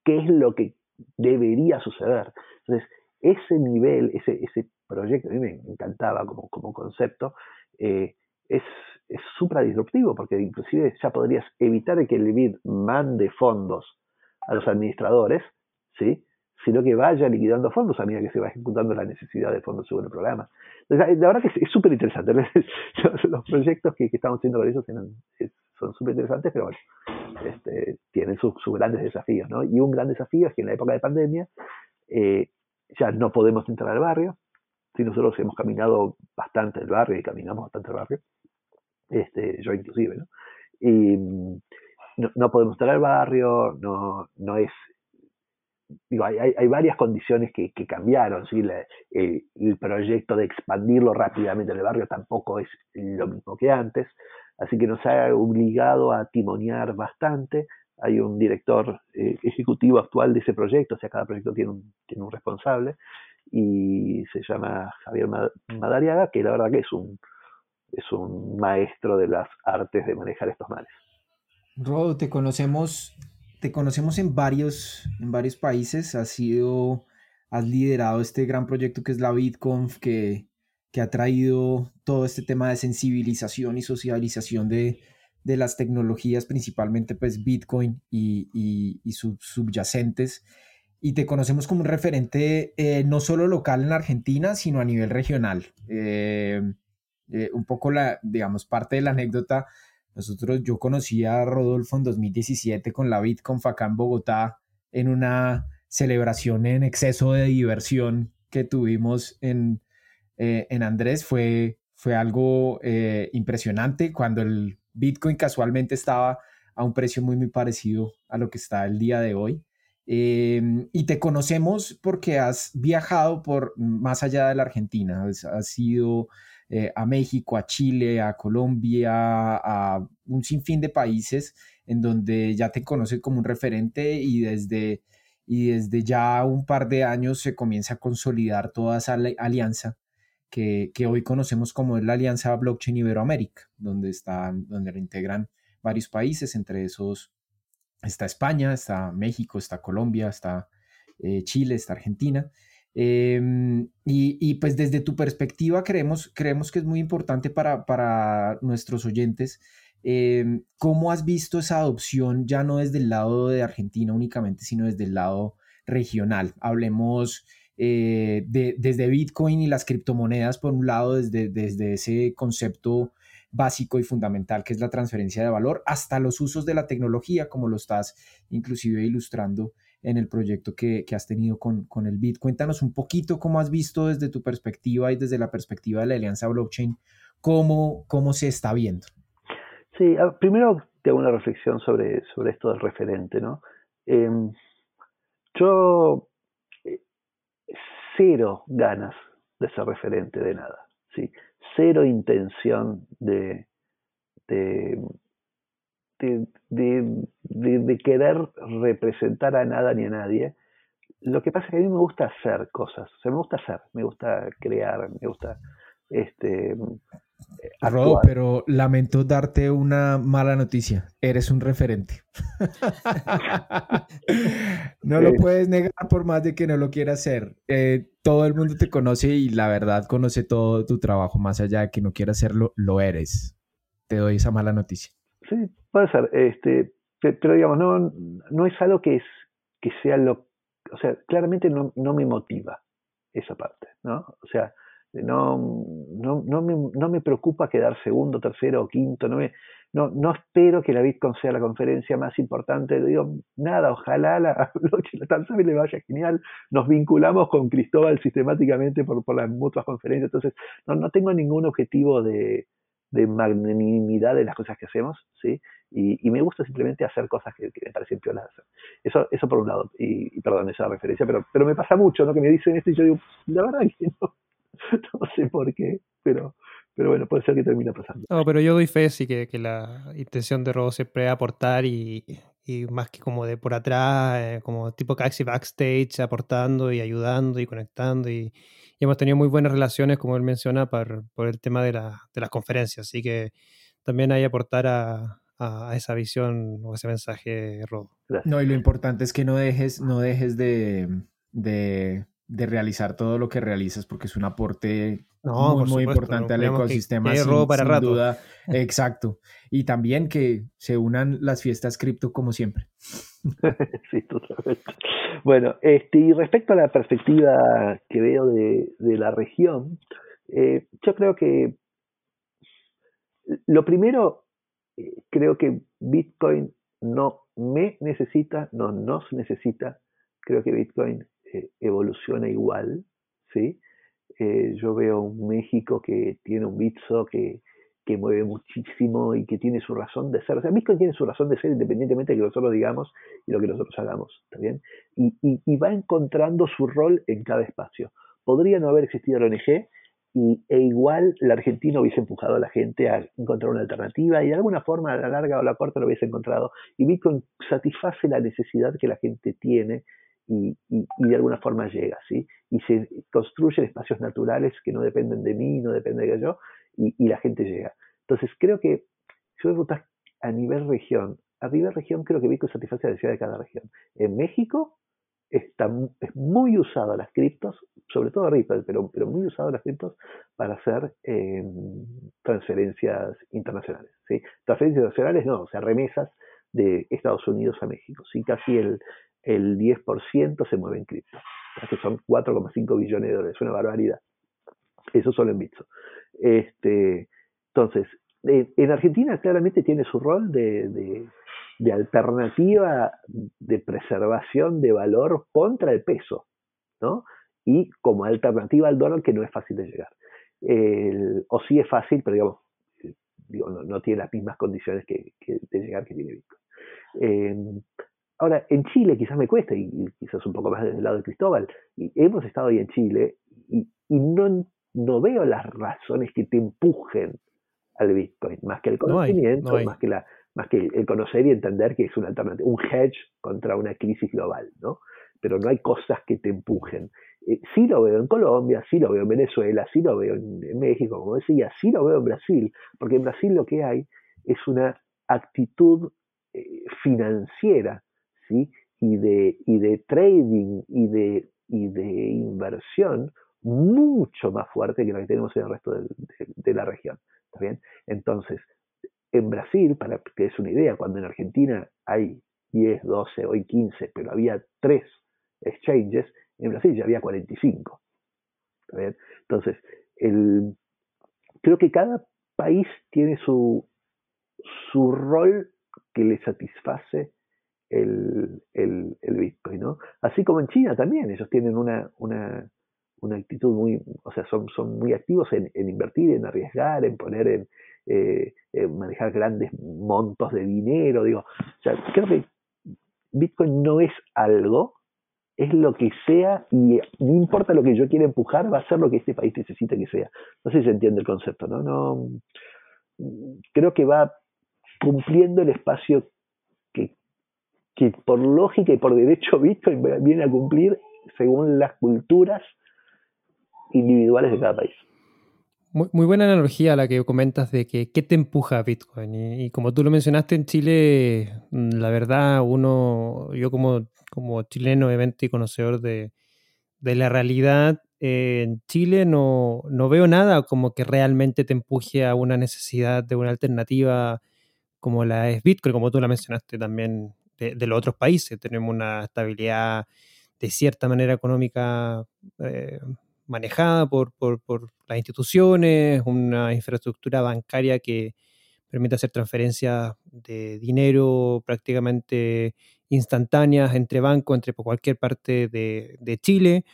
D: qué es lo que debería suceder. Entonces, ese nivel, ese, ese proyecto, a mí me encantaba como, como concepto, eh, es es súper disruptivo porque inclusive ya podrías evitar que el BID mande fondos a los administradores, ¿sí? sino que vaya liquidando fondos a medida que se va ejecutando la necesidad de fondos sobre el programa. La verdad que es súper interesante. Los proyectos que, estamos haciendo con ellos son súper interesantes, pero bueno, este, tienen sus, grandes desafíos. ¿no? Y un gran desafío es que en la época de pandemia eh, ya no podemos entrar al barrio. Si nosotros hemos caminado bastante el barrio y caminamos bastante el barrio, este, yo inclusive, ¿no? Y mm, no, podemos estar al barrio, no, no es... Digo, hay, hay, varias condiciones que, que cambiaron, ¿sí? el, proyecto de expandirlo rápidamente en el barrio tampoco es lo mismo que antes, así que nos ha obligado a timonear bastante. Hay un director eh, ejecutivo actual de ese proyecto, o sea, cada proyecto tiene un, tiene un responsable, y se llama Javier Madariaga, que la verdad que es un, es un maestro de las artes de manejar estos males.
C: Rodo, te conocemos, te conocemos en varios, en varios países, has sido, has liderado este gran proyecto que es la BitConf, que, que ha traído todo este tema de sensibilización y socialización de, de las tecnologías, principalmente pues Bitcoin y, y, sus subyacentes. Y te conocemos como un referente eh, no solo local en Argentina, sino a nivel regional. Eh, eh, un poco la, digamos, parte de la anécdota, nosotros, yo conocí a Rodolfo en 2017 con la BitConf acá en Bogotá, en una celebración en exceso de diversión que tuvimos en, eh, en Andrés, fue, fue algo eh, impresionante cuando el Bitcoin casualmente estaba a un precio muy, muy parecido a lo que está el día de hoy. Em, y te conocemos porque has viajado por más allá de la Argentina, has sido eh, a México, a Chile, a Colombia, a un sinfín de países en donde ya te conocen como un referente y desde, y desde ya un par de años se comienza a consolidar toda esa alianza que, que hoy conocemos como es la Alianza Blockchain Iberoamérica, donde, están, donde integran varios países, entre esos está España, está México, está Colombia, está eh, Chile, está Argentina. Em, y, pues desde tu perspectiva creemos, creemos que es muy importante para, para nuestros oyentes em, cómo has visto esa adopción ya no desde el lado de Argentina únicamente, sino desde el lado regional. Hablemos eh, de, desde Bitcoin y las criptomonedas, por un lado, desde, desde ese concepto básico y fundamental que es la transferencia de valor, hasta los usos de la tecnología, como lo estás inclusive ilustrando en el proyecto que, has tenido con, con, el BIT. Cuéntanos un poquito cómo has visto desde tu perspectiva y desde la perspectiva de la Alianza Blockchain, cómo, cómo se está viendo.
D: Sí, primero te hago una reflexión sobre, sobre esto del referente, ¿no? Em, yo eh, cero ganas de ser referente de nada, ¿sí? Cero intención de, de, de, querer representar a nada ni a nadie. Lo que pasa es que a mí me gusta hacer cosas, o sea, me gusta hacer, me gusta crear, me gusta este,
C: Rodo, pero lamento darte una mala noticia. Eres un referente. no lo puedes negar por más de que no lo quieras hacer. Eh, todo el mundo te conoce y la verdad conoce todo tu trabajo. Más allá de que no quieras hacerlo, lo eres. Te doy esa mala noticia.
D: Sí, puede ser. Este, pero digamos, no, no es algo que, es, que sea lo... O sea, claramente no, no me motiva esa parte, ¿no? O sea, no, no, no, me, no me preocupa quedar segundo, tercero o quinto, no, me, no, no espero que la Bitcoin sea la conferencia más importante, digo, nada, ojalá la Blockchain le vaya genial, nos vinculamos con Cristóbal sistemáticamente por, por las mutuas conferencias, entonces no, no tengo ningún objetivo de, de magnanimidad de las cosas que hacemos, ¿sí? Y, me gusta simplemente hacer cosas que, me parecen piolas hacer. Eso, eso por un lado, y, perdón esa referencia, pero, pero me pasa mucho, ¿no? Que me dicen esto y yo digo, la verdad que no, no sé por qué, pero, pero bueno, puede ser que termine pasando.
B: No, pero yo doy fe, sí, que, que la intención de Robo siempre es aportar y, y, más que como de por atrás, eh, como tipo casi backstage, aportando y ayudando y conectando y, y, hemos tenido muy buenas relaciones, como él menciona, por, por el tema de, la, de las conferencias, así que también hay aportar a, a, esa visión o ese mensaje, Robo.
C: No, y lo importante es que no dejes, no dejes de, de de realizar todo lo que realizas porque es un aporte muy, muy importante al ecosistema sin, para duda. Exacto. Y también que se unan las fiestas cripto como siempre.
D: sí, totalmente. Bueno, este, y respecto a la perspectiva que veo de, la región, eh, yo creo que lo primero, creo que Bitcoin no me necesita, no nos necesita. Creo que Bitcoin eh, evoluciona igual, ¿sí? Eh, yo veo un México que tiene un Bitso que, que, mueve muchísimo y que tiene su razón de ser. O sea, Bitcoin tiene su razón de ser independientemente de que nosotros digamos y lo que nosotros hagamos, ¿está bien? Y, y, va encontrando su rol en cada espacio. Podría no haber existido la ONG y, e igual la Argentina hubiese empujado a la gente a encontrar una alternativa y de alguna forma a la larga o a la corta lo hubiese encontrado. Y Bitcoin satisface la necesidad que la gente tiene y, de alguna forma llega, ¿sí? Y se construyen espacios naturales que no dependen de mí, no dependen de yo, y, la gente llega. Entonces creo que yo rutas a nivel región, a nivel región creo que Bitcoin satisface la necesidad de cada región. En México está, es muy usado las criptos, sobre todo Ripple, pero, pero muy usado las criptos para hacer em, transferencias internacionales. Transferencias internacionales no, o sea, remesas de Estados Unidos a México. ¿sí? Casi el, el 10% se mueve en cripto, que son 4,5 billones de dólares, es una barbaridad. Eso solo en Bitso. Este, entonces, en Argentina claramente tiene su rol de, alternativa de preservación de valor contra el peso, ¿no? Y como alternativa al dólar que no es fácil de llegar. o sí es fácil, pero digamos, digo, no, tiene las mismas condiciones que, de llegar que tiene Bitcoin. Eh, Ahora, en Chile quizás me cueste, y, quizás un poco más desde el lado de Cristóbal, y hemos estado ahí en Chile y, no, no, veo las razones que te empujen al Bitcoin, más que el conocimiento, más, que la, más que el conocer y entender que es una alternativa, un hedge contra una crisis global, ¿no? Pero no hay cosas que te empujen. Eh, sí lo veo en Colombia, sí lo veo en Venezuela, sí lo veo en, México, como decía, sí lo veo en Brasil, porque en Brasil lo que hay es una actitud eh, financiera y, de, y de trading y de, y de inversión mucho más fuerte que la que tenemos en el resto de, la región. ¿Está bien? Entonces, en Brasil, para que es una idea, cuando en Argentina hay 10, 12, hoy 15, pero había 3 exchanges, en Brasil ya había 45. ¿Está bien? Entonces, el, creo que cada país tiene su, su rol que le satisface el, el, el, Bitcoin, ¿no? Así como en China también, ellos tienen una, una, una actitud muy, o sea, son, son muy activos en, en invertir, en arriesgar, en poner en, eh, manejar grandes montos de dinero, digo, o sea, creo que Bitcoin no es algo, es lo que sea y no importa lo que yo quiera empujar, va a ser lo que este país necesita que sea. No sé si se entiende el concepto, ¿no? no creo que va cumpliendo el espacio que, que por lógica y por derecho Bitcoin viene a cumplir según las culturas individuales de cada país.
B: Muy, buena analogía la que comentas de que qué te empuja a Bitcoin. Y, como tú lo mencionaste en Chile, mm, la verdad, uno, yo como, como chileno, obviamente, y conocedor de, la realidad, eh, en Chile no, no, veo nada como que realmente te empuje a una necesidad de una alternativa como la es Bitcoin, como tú la mencionaste también de, los otros países. Tenemos una estabilidad de cierta manera económica. Eh, manejada por, las instituciones, una infraestructura bancaria que permite hacer transferencias de dinero prácticamente instantáneas entre bancos, entre cualquier parte de, Chile.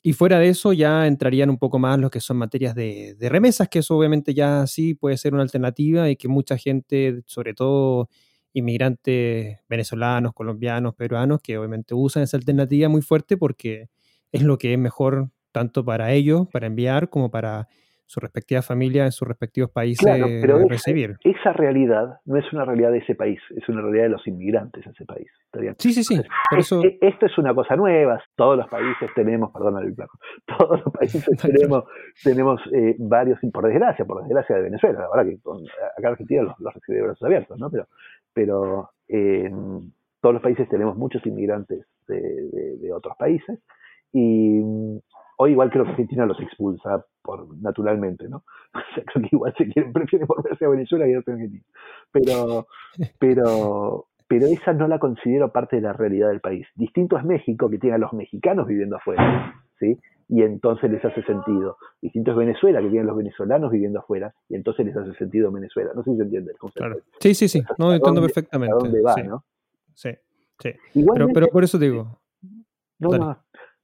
B: Y fuera de eso ya entrarían un poco más los que son materias de, de, remesas, que eso obviamente ya sí puede ser una alternativa y que mucha gente, sobre todo inmigrantes venezolanos, colombianos, peruanos, que obviamente usan esa alternativa muy fuerte porque es lo que es mejor tanto para ellos, para enviar, como para su respectiva familia en sus respectivos países
D: claro, pero
B: recibir.
D: Esa, realidad no es una realidad de ese país, es una realidad de los inmigrantes en ese país.
B: Sí, sí, sí.
D: eso... esto es una cosa nueva. Todos los países tenemos, perdón el placo, todos los países tenemos, tenemos eh, varios, por desgracia, por desgracia de Venezuela, la verdad que acá en Argentina los, los recibe de brazos abiertos, ¿no? Pero, pero eh, todos los países tenemos muchos inmigrantes de otros países y Hoy igual creo que Argentina los expulsa por, naturalmente, ¿no? O sea, creo que igual se quieren, prefieren volverse a Venezuela que a Argentina. Pero, pero, pero esa no la considero parte de la realidad del país. Distinto es México, que tiene a los mexicanos viviendo afuera, ¿sí? Y entonces les hace sentido. Distinto es Venezuela, que tiene a los venezolanos viviendo afuera, y entonces les hace sentido Venezuela. No sé si se entiende el concepto.
B: Sí, sí, sí, no, entiendo perfectamente.
D: ¿A dónde va, no?
B: Sí, sí. Pero, pero por eso digo.
D: No, no,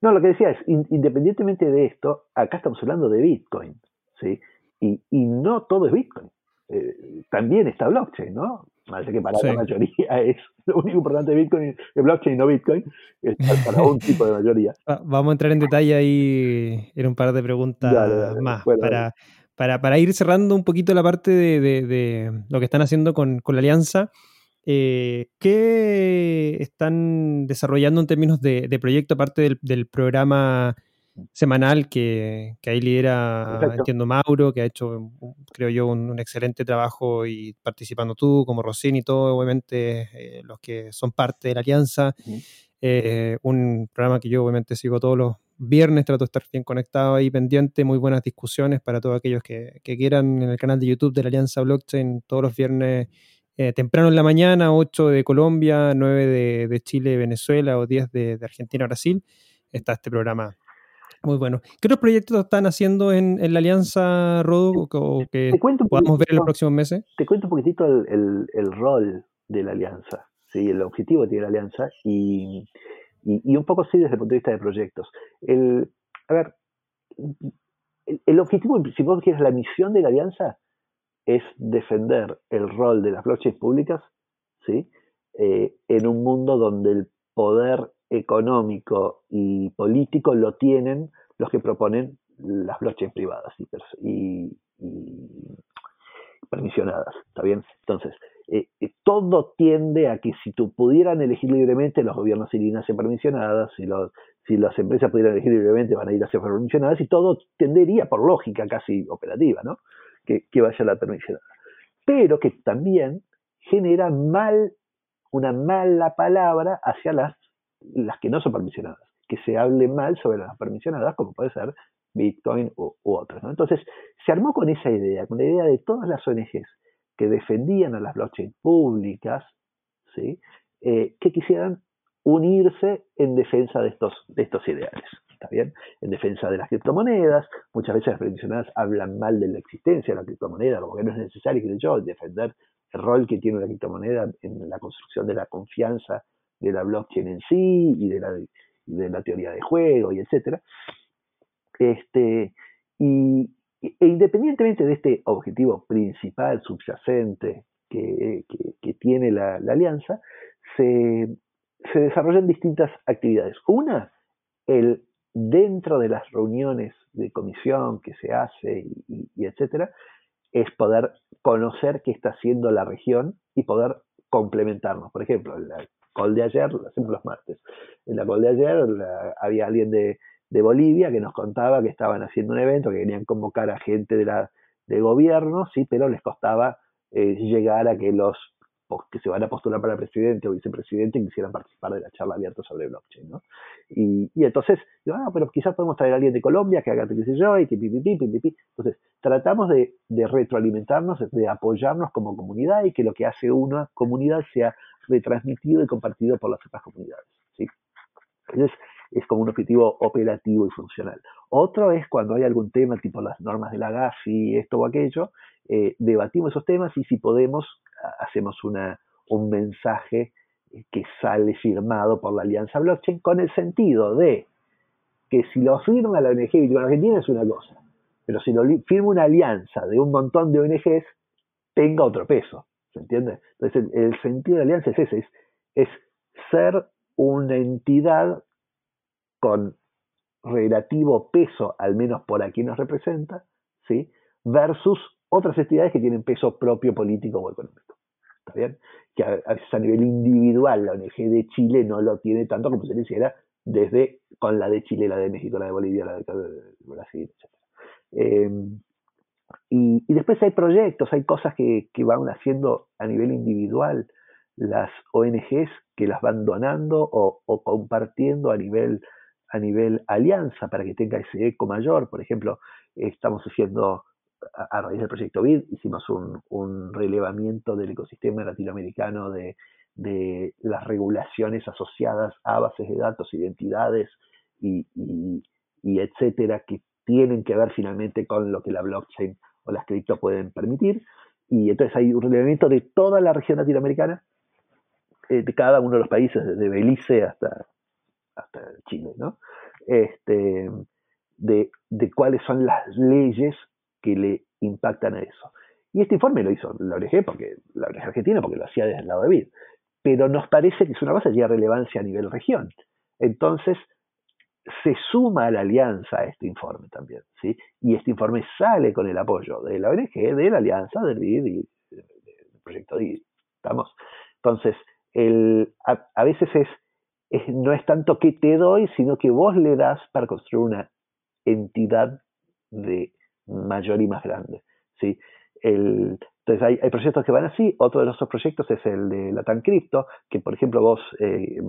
D: no, lo que decía es, independientemente de esto, acá estamos hablando de Bitcoin, ¿sí? Y, y no todo es Bitcoin. Eh, también está blockchain, ¿no? Parece que para la mayoría es lo único importante de Bitcoin es blockchain, no Bitcoin, es para un tipo de mayoría.
B: Vamos a entrar en detalle ahí en un par de preguntas más para, para, para, ir cerrando un poquito la parte de, de, lo que están haciendo con, con la alianza. Eh, ¿Qué están desarrollando en términos de, proyecto, aparte del, programa semanal que, ahí lidera, entiendo, Mauro, que ha hecho, creo yo, un, excelente trabajo y participando tú, como Rossini y todo, obviamente, eh, los que son parte de la alianza. Eh, un programa que yo obviamente sigo todos los viernes, trato de estar bien conectado ahí, pendiente, muy buenas discusiones para todos aquellos que, que quieran en el canal de YouTube de la Alianza Blockchain, todos los viernes eh, temprano en la mañana, 8 de Colombia, 9 de, de Chile, Venezuela o 10 de, de, Argentina, Brasil, está este programa muy bueno. ¿Qué otros proyectos están haciendo en, en la Alianza Rodo o que podamos ver en los próximos meses?
D: Te cuento un poquitito el, el, rol de la Alianza, ¿sí? el objetivo que tiene la Alianza y, y, un poco sí desde el punto de vista de proyectos. El, a ver, el, el objetivo, si vos quieres, la misión de la Alianza es defender el rol de las blockchains públicas ¿sí? Eh, en un mundo donde el poder económico y político lo tienen los que proponen las blockchains privadas y, permisionadas. ¿Está bien? Entonces, eh, eh, todo tiende a que si tú pudieran elegir libremente, los gobiernos irían a ser permisionadas, si, los, si las empresas pudieran elegir libremente, van a ir a ser permisionadas, y todo tendería, por lógica casi operativa, ¿no? Que, vaya la permisionada. Pero que también genera mal, una mala palabra hacia las, las que no son permisionadas, que se hable mal sobre las permisionadas, como puede ser Bitcoin u, otras. Entonces, se armó con esa idea, con la idea de todas las ONGs que defendían a las blockchain públicas, ¿sí? Eh, que quisieran unirse en defensa de estos, de estos ideales. En defensa de las criptomonedas, muchas veces las prediccionadas hablan mal de la existencia de la criptomoneda, como que no es necesario, creo yo, defender el rol que tiene la criptomoneda en la construcción de la confianza de la blockchain en sí y de la, de la teoría de juego y etcétera. Este, y, e independientemente de este objetivo principal, subyacente, que, tiene la, alianza, se, desarrollan distintas actividades. Una, el dentro de las reuniones de comisión que se hace y, etcétera, es poder conocer qué está haciendo la región y poder complementarnos. Por ejemplo, en la call de ayer, lo hacemos los martes, en la call de ayer había alguien de, de Bolivia que nos contaba que estaban haciendo un evento, que querían convocar a gente de, la, de gobierno, sí, pero les costaba eh, llegar a que los que se van a postular para presidente o vicepresidente quisieran participar de la charla abierta sobre blockchain, ¿no? Y, y entonces, digo, ah, pero quizás podemos traer a alguien de Colombia que haga qué sé yo, y que pipipi, pipipi. Entonces, tratamos de, de retroalimentarnos, de apoyarnos como comunidad y que lo que hace una comunidad sea retransmitido y compartido por las otras comunidades, ¿sí? Entonces, es como un objetivo operativo y funcional. Otro es cuando hay algún tema tipo las normas de la GAFI, esto o aquello, eh, debatimos esos temas y si podemos hacemos una, un mensaje que sale firmado por la Alianza Blockchain con el sentido de que si lo firma la ONG Bitcoin Argentina es una cosa, pero si lo firma una alianza de un montón de ONGs, tenga otro peso, ¿se entiende? Entonces el, sentido de la alianza es ese, es, es ser una entidad con relativo peso, al menos por aquí nos representa, ¿sí? versus otras entidades que tienen peso propio político o económico. ¿Está bien? Que a, veces a nivel individual la ONG de Chile no lo tiene tanto como se le hiciera desde con la de Chile, la de México, la de Bolivia, la de, Brasil, etc. Em, y, después hay proyectos, hay cosas que, van haciendo a nivel individual las ONGs que las van donando o compartiendo a nivel a nivel alianza para que tenga ese eco mayor. Por ejemplo, estamos haciendo, a, raíz del proyecto BID, hicimos un, relevamiento del ecosistema latinoamericano de, las regulaciones asociadas a bases de datos, identidades y, y, etcétera, que tienen que ver finalmente con lo que la blockchain o las cripto pueden permitir. Y entonces hay un relevamiento de toda la región latinoamericana, eh, de cada uno de los países, desde Belice hasta, hasta Chile, ¿no? Este, de, de, cuáles son las leyes que le impactan a eso. Y este informe lo hizo la ONG, porque, la ONG argentina, porque lo hacía desde el lado de BID. Pero nos parece que es una cosa que tiene relevancia a nivel región. Entonces, se suma a la alianza a este informe también, ¿sí? Y este informe sale con el apoyo de la ONG, de la alianza, del BID y del proyecto BID. ¿Estamos? Entonces, el, a veces es no es tanto que te doy, sino que vos le das para construir una entidad de mayor y más grande. ¿sí? Entonces hay, hay, proyectos que van así, otro de nuestros proyectos es el de Latam Crypto, que por ejemplo vos, eh,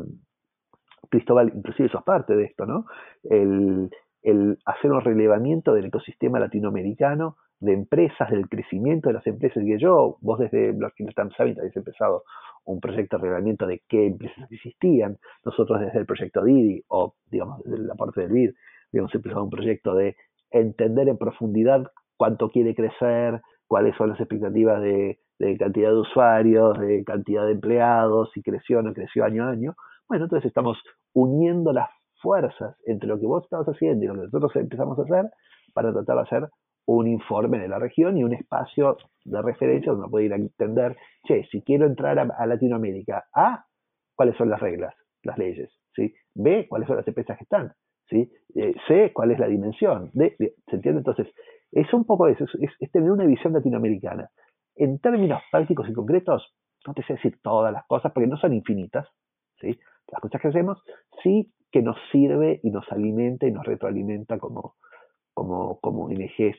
D: Cristóbal, inclusive sos parte de esto, ¿no? El, el hacer un relevamiento del ecosistema latinoamericano, de empresas, del crecimiento de las empresas, y yo, vos desde Blockchain Latam Summit habéis empezado un proyecto de reglamento de qué empresas existían. Nosotros desde el proyecto Didi, o digamos desde la parte del BID, habíamos empezado un proyecto de entender en profundidad cuánto quiere crecer, cuáles son las expectativas de, cantidad de usuarios, de cantidad de empleados, si creció o no creció año a año. Bueno, entonces estamos uniendo las fuerzas entre lo que vos estabas haciendo y lo que nosotros empezamos a hacer para tratar de hacer un informe de la región y un espacio de referencia donde uno puede ir a entender, che, si quiero entrar a, Latinoamérica, A, cuáles son las reglas, las leyes, ¿sí? B, cuáles son las empresas que están, ¿sí? Eh, C, cuál es la dimensión, D, ¿se entiende? Entonces, es un poco eso, es, tener una visión latinoamericana. En términos prácticos y concretos, no te sé decir todas las cosas porque no son infinitas, ¿sí? Las cosas que hacemos sí que nos sirve y nos alimenta y nos retroalimenta como, como, como ONGs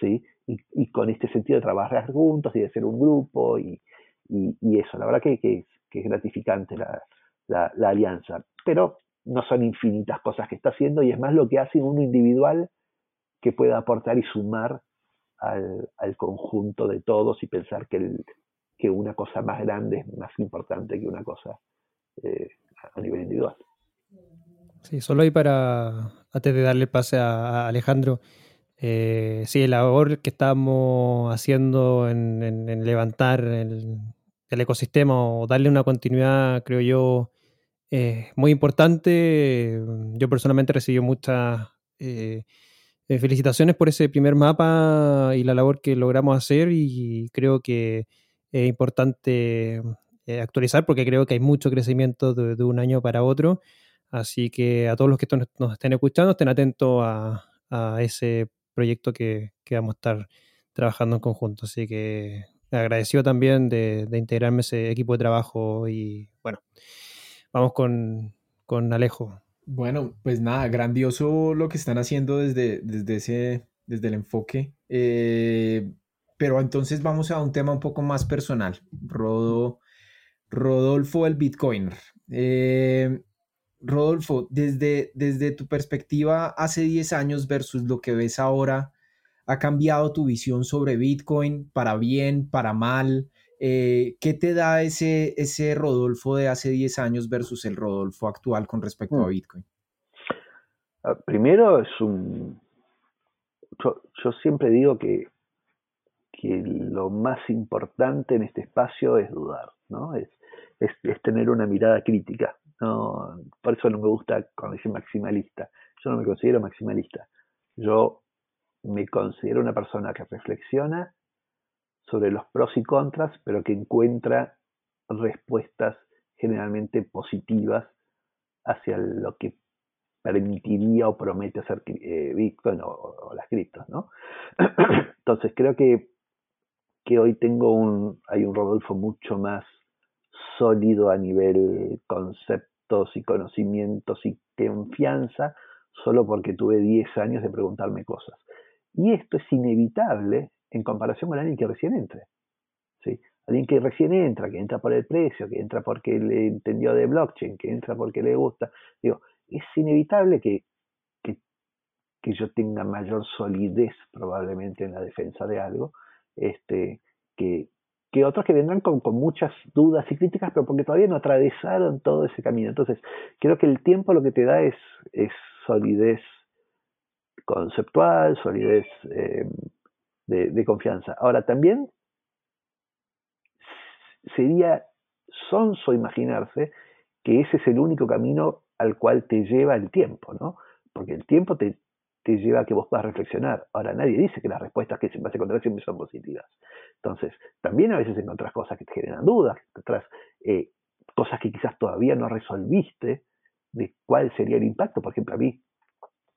D: ¿sí? Y, con este sentido de trabajar juntos y de ser un grupo y, eso, la verdad que, que, es gratificante la, alianza, pero no son infinitas cosas que está haciendo y es más lo que hace uno individual que pueda aportar y sumar al, conjunto de todos y pensar que, que una cosa más grande es más importante que una cosa eh, a nivel individual.
B: Sí, solo ahí para, antes de darle pase a, Alejandro, eh, sí, el labor que estamos haciendo en, levantar el, ecosistema o darle una continuidad, creo yo, eh, muy importante. Yo personalmente recibí muchas eh, eh, felicitaciones por ese primer mapa y la labor que logramos hacer y creo que es importante actualizar porque creo que hay mucho crecimiento de un año para otro Así que a todos los que nos estén escuchando, estén atentos a, ese proyecto que, vamos a estar trabajando en conjunto. Así que agradecido también de, integrarme ese equipo de trabajo y bueno, vamos con, Alejo.
C: Bueno, pues nada, grandioso lo que están haciendo desde, desde, ese, desde el enfoque. Eh, pero entonces vamos a un tema un poco más personal. Rodo, Rodolfo el Bitcoiner. Eh, Rodolfo, desde, desde tu perspectiva hace 10 años versus lo que ves ahora, ¿ha cambiado tu visión sobre Bitcoin para bien, para mal? Eh, ¿Qué te da ese, ese Rodolfo de hace 10 años versus el Rodolfo actual con respecto a mm. Bitcoin?
D: Ah, primero es un... Yo, siempre digo que, que lo más importante en este espacio es dudar, ¿no? es, es tener una mirada crítica. No, por eso no me gusta cuando dice maximalista. Yo no me considero maximalista. Yo me considero una persona que reflexiona sobre los pros y contras, pero que encuentra respuestas generalmente positivas hacia lo que permitiría o promete hacer eh, Bitcoin o, las criptos, ¿no? Entonces creo que, que hoy tengo un, hay un Rodolfo mucho más sólido a nivel conceptos y conocimientos y confianza solo porque tuve 10 años de preguntarme cosas. Y esto es inevitable en comparación con alguien que recién entre. ¿sí? Alguien que recién entra, que entra por el precio, que entra porque le entendió de blockchain, que entra porque le gusta. Digo, es inevitable que, que, que yo tenga mayor solidez probablemente en la defensa de algo, este, que, que otros que vendrán con, muchas dudas y críticas, pero porque todavía no atravesaron todo ese camino. Entonces, creo que el tiempo lo que te da es, solidez conceptual, solidez eh, de, confianza. Ahora, también sería sonso imaginarse que ese es el único camino al cual te lleva el tiempo, ¿no? Porque el tiempo te, te lleva a que vos puedas reflexionar. Ahora, nadie dice que las respuestas que se vas a encontrar siempre son positivas. Entonces, también a veces encontrás cosas que te generan dudas, encontrás eh, cosas que quizás todavía no resolviste de cuál sería el impacto. Por ejemplo, a mí,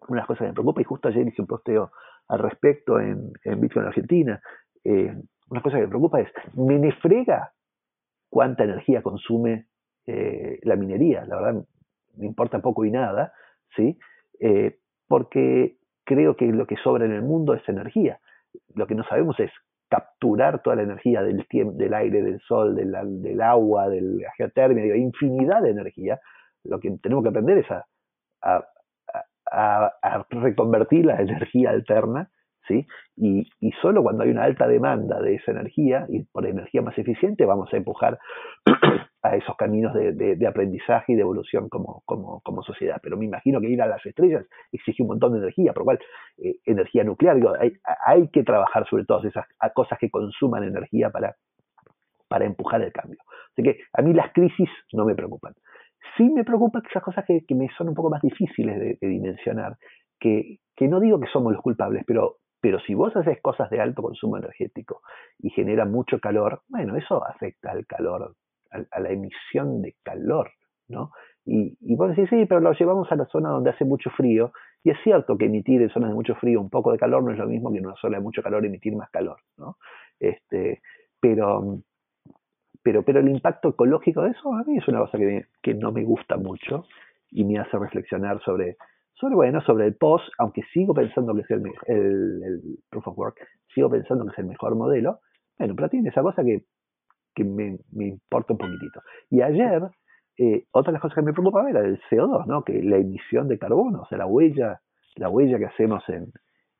D: una cosa que me preocupa, y justo ayer hice un posteo al respecto en, en Bitcoin Argentina, eh, una cosa que me preocupa es, ¿me frega cuánta energía consume eh, la minería? La verdad, me importa poco y nada, ¿sí? porque creo que lo que sobra en el mundo es energía. Lo que no sabemos es capturar toda la energía del, del aire, del sol, del, del agua, de la geotermia, infinidad de energía, lo que tenemos que aprender es a, a, a, a reconvertir la energía alterna ¿sí? Y, y, solo cuando hay una alta demanda de esa energía y por energía más eficiente vamos a empujar a esos caminos de, de, aprendizaje y de evolución como, como, como, sociedad. Pero me imagino que ir a las estrellas exige un montón de energía, por lo cual eh, energía nuclear, digo, hay, hay, que trabajar sobre todas esas cosas que consuman energía para, para empujar el cambio. Así que a mí las crisis no me preocupan. Sí me preocupan esas cosas que, que me son un poco más difíciles de, de dimensionar, que, que no digo que somos los culpables, pero pero si vos haces cosas de alto consumo energético y genera mucho calor, bueno, eso afecta al calor, emisión de calor, ¿no? Y, y vos decís, sí, pero lo llevamos a la zona donde hace mucho frío. Y es cierto que emitir en zonas de mucho frío un poco de calor no es lo mismo que en una zona de mucho calor emitir más calor, ¿no? Este, pero, pero, pero el impacto ecológico de eso a mí es una cosa que, que no me gusta mucho y me hace reflexionar sobre sobre, bueno, sobre el post, aunque sigo pensando que es el, el, proof of work, sigo pensando que es el mejor modelo, bueno, pero tiene esa cosa que, que me, me, importa un poquitito. Y ayer, eh, otra de las cosas que me preocupaba era el CO2, ¿no? Que la emisión de carbono, o sea, la huella, la huella que hacemos en,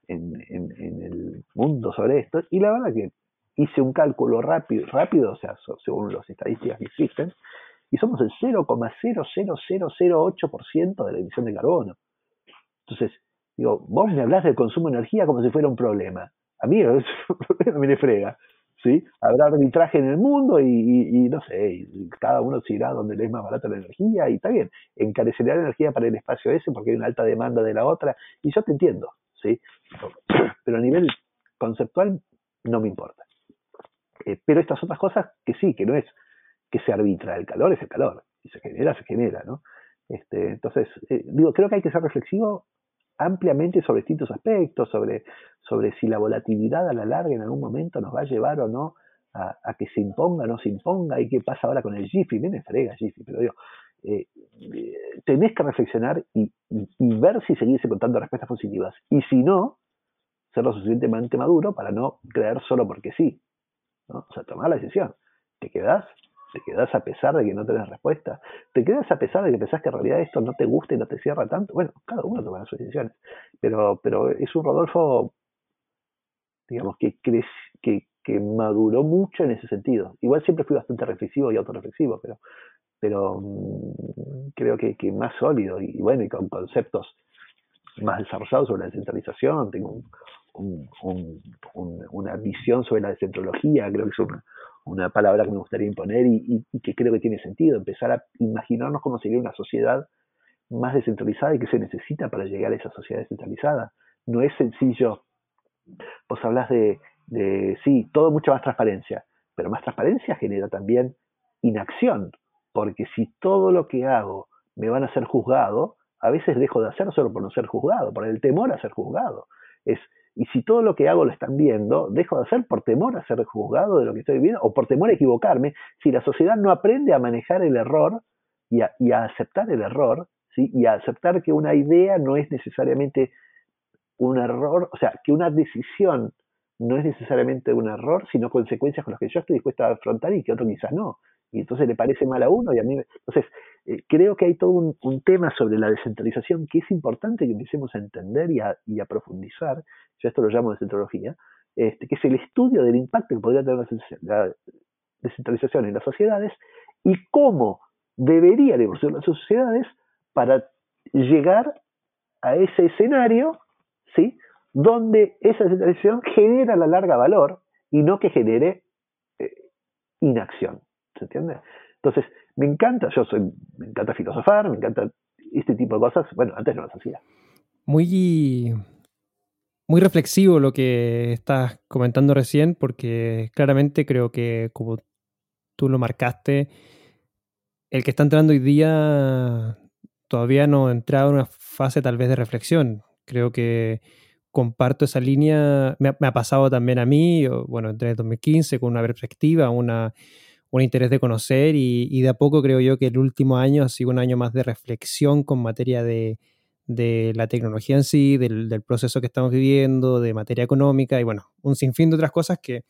D: en, en, el mundo sobre esto. Y la verdad que hice un cálculo rápido, rápido o sea, según las estadísticas que existen, y somos el 0,00008% de la emisión de carbono. Entonces, digo, vos me hablas del consumo de energía como si fuera un problema. A mí un me frega. ¿Sí? Habrá arbitraje en el mundo y, no sé, cada uno se irá donde le es más barata la energía y está bien. Encarecerá la energía para el espacio ese porque hay una alta demanda de la otra y yo te entiendo, ¿sí? Pero a nivel conceptual no me importa. Eh, pero estas otras cosas que sí, que no es que se arbitra, el calor es el calor, y se genera, se genera, ¿no? Este, entonces, eh, digo, creo que hay que ser reflexivo ampliamente sobre distintos aspectos, sobre, sobre si la volatilidad a la larga en algún momento nos va a llevar o no a, que se imponga o no se imponga, y qué pasa ahora con el Jiffy, viene frega Jiffy, pero digo, eh, tenés que reflexionar y, ver si seguirse contando respuestas positivas, y si no, ser lo suficientemente maduro para no creer solo porque sí, ¿no? O sea, tomar la decisión. ¿Te quedás? ¿Te quedás a pesar de que no tenés respuesta? ¿Te quedas a pesar de que pensás que en realidad esto no te gusta y no te cierra tanto? Bueno, cada uno toma sus decisiones. Pero, pero es un Rodolfo, digamos, que, que, que maduró mucho en ese sentido. Igual siempre fui bastante reflexivo y autorreflexivo, pero, pero mm, creo que, que más sólido y, bueno, y con conceptos más desarrollados sobre la descentralización. Tengo un, una visión sobre la descentrología, creo que es una, palabra que me gustaría imponer y, que creo que tiene sentido, empezar a imaginarnos cómo sería una sociedad más descentralizada y qué se necesita para llegar a esa sociedad descentralizada. No es sencillo, vos hablas de, de sí, todo mucha más transparencia, pero más transparencia genera también inacción, porque si todo lo que hago me van a ser juzgado, a veces dejo de hacer solo por no ser juzgado, por el temor a ser juzgado. Es y si todo lo que hago lo están viendo, dejo de hacer por temor a ser juzgado de lo que estoy viendo o por temor a equivocarme. Si la sociedad no aprende a manejar el error y a, aceptar el error, ¿sí? y a aceptar que una idea no es necesariamente un error, o sea, que una decisión no es necesariamente un error, sino consecuencias con las que yo estoy dispuesto a afrontar y que otro quizás no. Y entonces le parece mal a uno y a mí. Entonces, eh, creo que hay todo un, tema sobre la descentralización que es importante que empecemos a entender y a, profundizar yo esto lo llamo descentrología, este, que es el estudio del impacto que podría tener la descentralización en las sociedades y cómo deberían evolucionar las sociedades para llegar a ese escenario, ¿sí? donde esa descentralización genera a la larga valor y no que genere eh, inacción. ¿Se entiende? Entonces, me encanta, yo soy, me encanta filosofar, me encanta este tipo de cosas. Bueno, antes no las hacía.
B: Muy muy reflexivo lo que estás comentando recién, porque claramente creo que, como tú lo marcaste, el que está entrando hoy día todavía no ha entrado en una fase tal vez de reflexión. Creo que comparto esa línea. Me ha, pasado también a mí, bueno, entré en 2015 con una perspectiva, una, un interés de conocer y, y, de a poco creo yo que el último año ha sido un año más de reflexión con materia de, de la tecnología en sí, del, proceso que estamos viviendo, de materia económica y bueno, un sinfín de otras cosas que,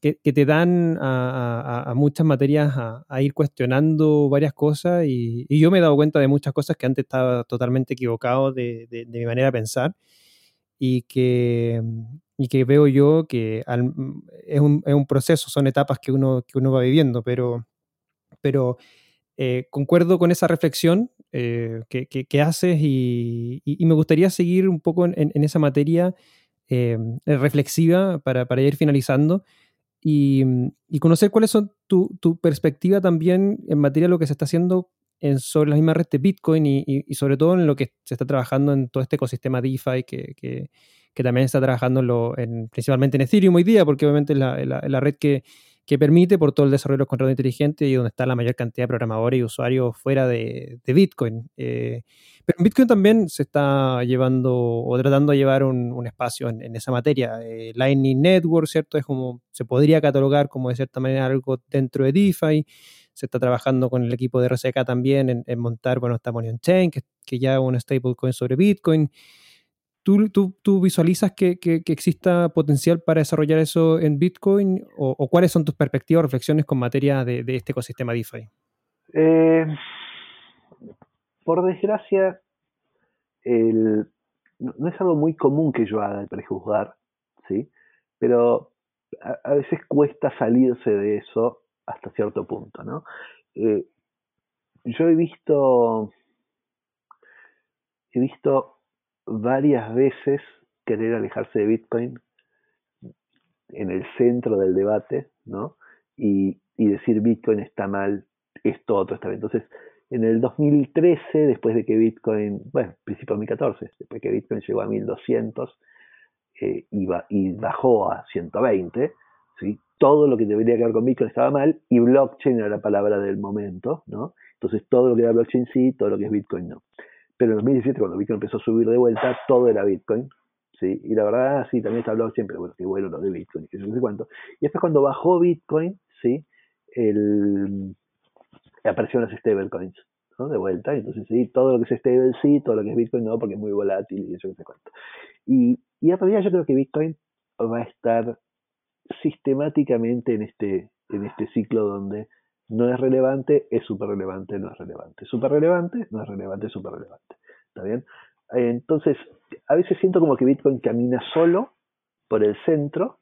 B: que, te dan a, muchas materias a, ir cuestionando varias cosas y, yo me he dado cuenta de muchas cosas que antes estaba totalmente equivocado de, de, mi manera de pensar y que, y que veo yo que es, un, es, un, proceso, son etapas que uno, que uno va viviendo, pero, pero eh, concuerdo con esa reflexión eh, que, haces y, me gustaría seguir un poco en, esa materia eh, reflexiva para, ir finalizando y, conocer cuáles son tu, perspectiva también en materia de lo que se está haciendo en, sobre las mismas redes de Bitcoin y, sobre todo en lo que se está trabajando en todo este ecosistema DeFi que, que, también está trabajando en, principalmente en Ethereum hoy día, porque obviamente es la red que que permite por todo el desarrollo de los contratos inteligentes y donde está la mayor cantidad de programadores y usuarios fuera de, Bitcoin. Eh, pero en Bitcoin también se está llevando o tratando de llevar un, espacio en, esa materia. Eh, Lightning Network, ¿cierto? Es como, se podría catalogar como de cierta manera algo dentro de DeFi. Se está trabajando con el equipo de RCK también en, montar, bueno, está Money Chain, que, que ya es un stablecoin sobre Bitcoin. ¿Tú, visualizas que, exista potencial para desarrollar eso en Bitcoin? ¿O, cuáles son tus perspectivas o reflexiones con materia de, este ecosistema DeFi?
D: Eh, por desgracia, no, es algo muy común que yo haga el prejuzgar, ¿sí? pero a, veces cuesta salirse de eso hasta cierto punto. ¿no? Eh, yo he visto, he visto varias veces querer alejarse de Bitcoin en el centro del debate, ¿no? Y, decir Bitcoin está mal, esto otro está bien. Entonces, en el 2013, después de que Bitcoin, bueno, principio de 2014, después que Bitcoin llegó a 1200 eh, y, bajó a 120, ¿sí? todo lo que debería que ver con Bitcoin estaba mal y blockchain era la palabra del momento, ¿no? Entonces todo lo que era blockchain sí, todo lo que es Bitcoin no. Pero en 2017, cuando Bitcoin empezó a subir de vuelta, todo era Bitcoin, ¿sí? Y la verdad, sí, también está blockchain, pero bueno, qué bueno lo de Bitcoin, que no sé cuánto. Y después cuando bajó Bitcoin, ¿sí? El, aparecieron las stablecoins, ¿no? De vuelta, entonces sí, todo lo que es stable sí, todo lo que es Bitcoin no, porque es muy volátil y eso no sé cuánto. Y, y a todavía yo creo que Bitcoin va a estar sistemáticamente en este, en este ciclo donde no es relevante, es súper relevante, no es relevante. Súper relevante, no es relevante, súper relevante. ¿Está bien? Entonces, a veces siento como que Bitcoin camina solo por el centro,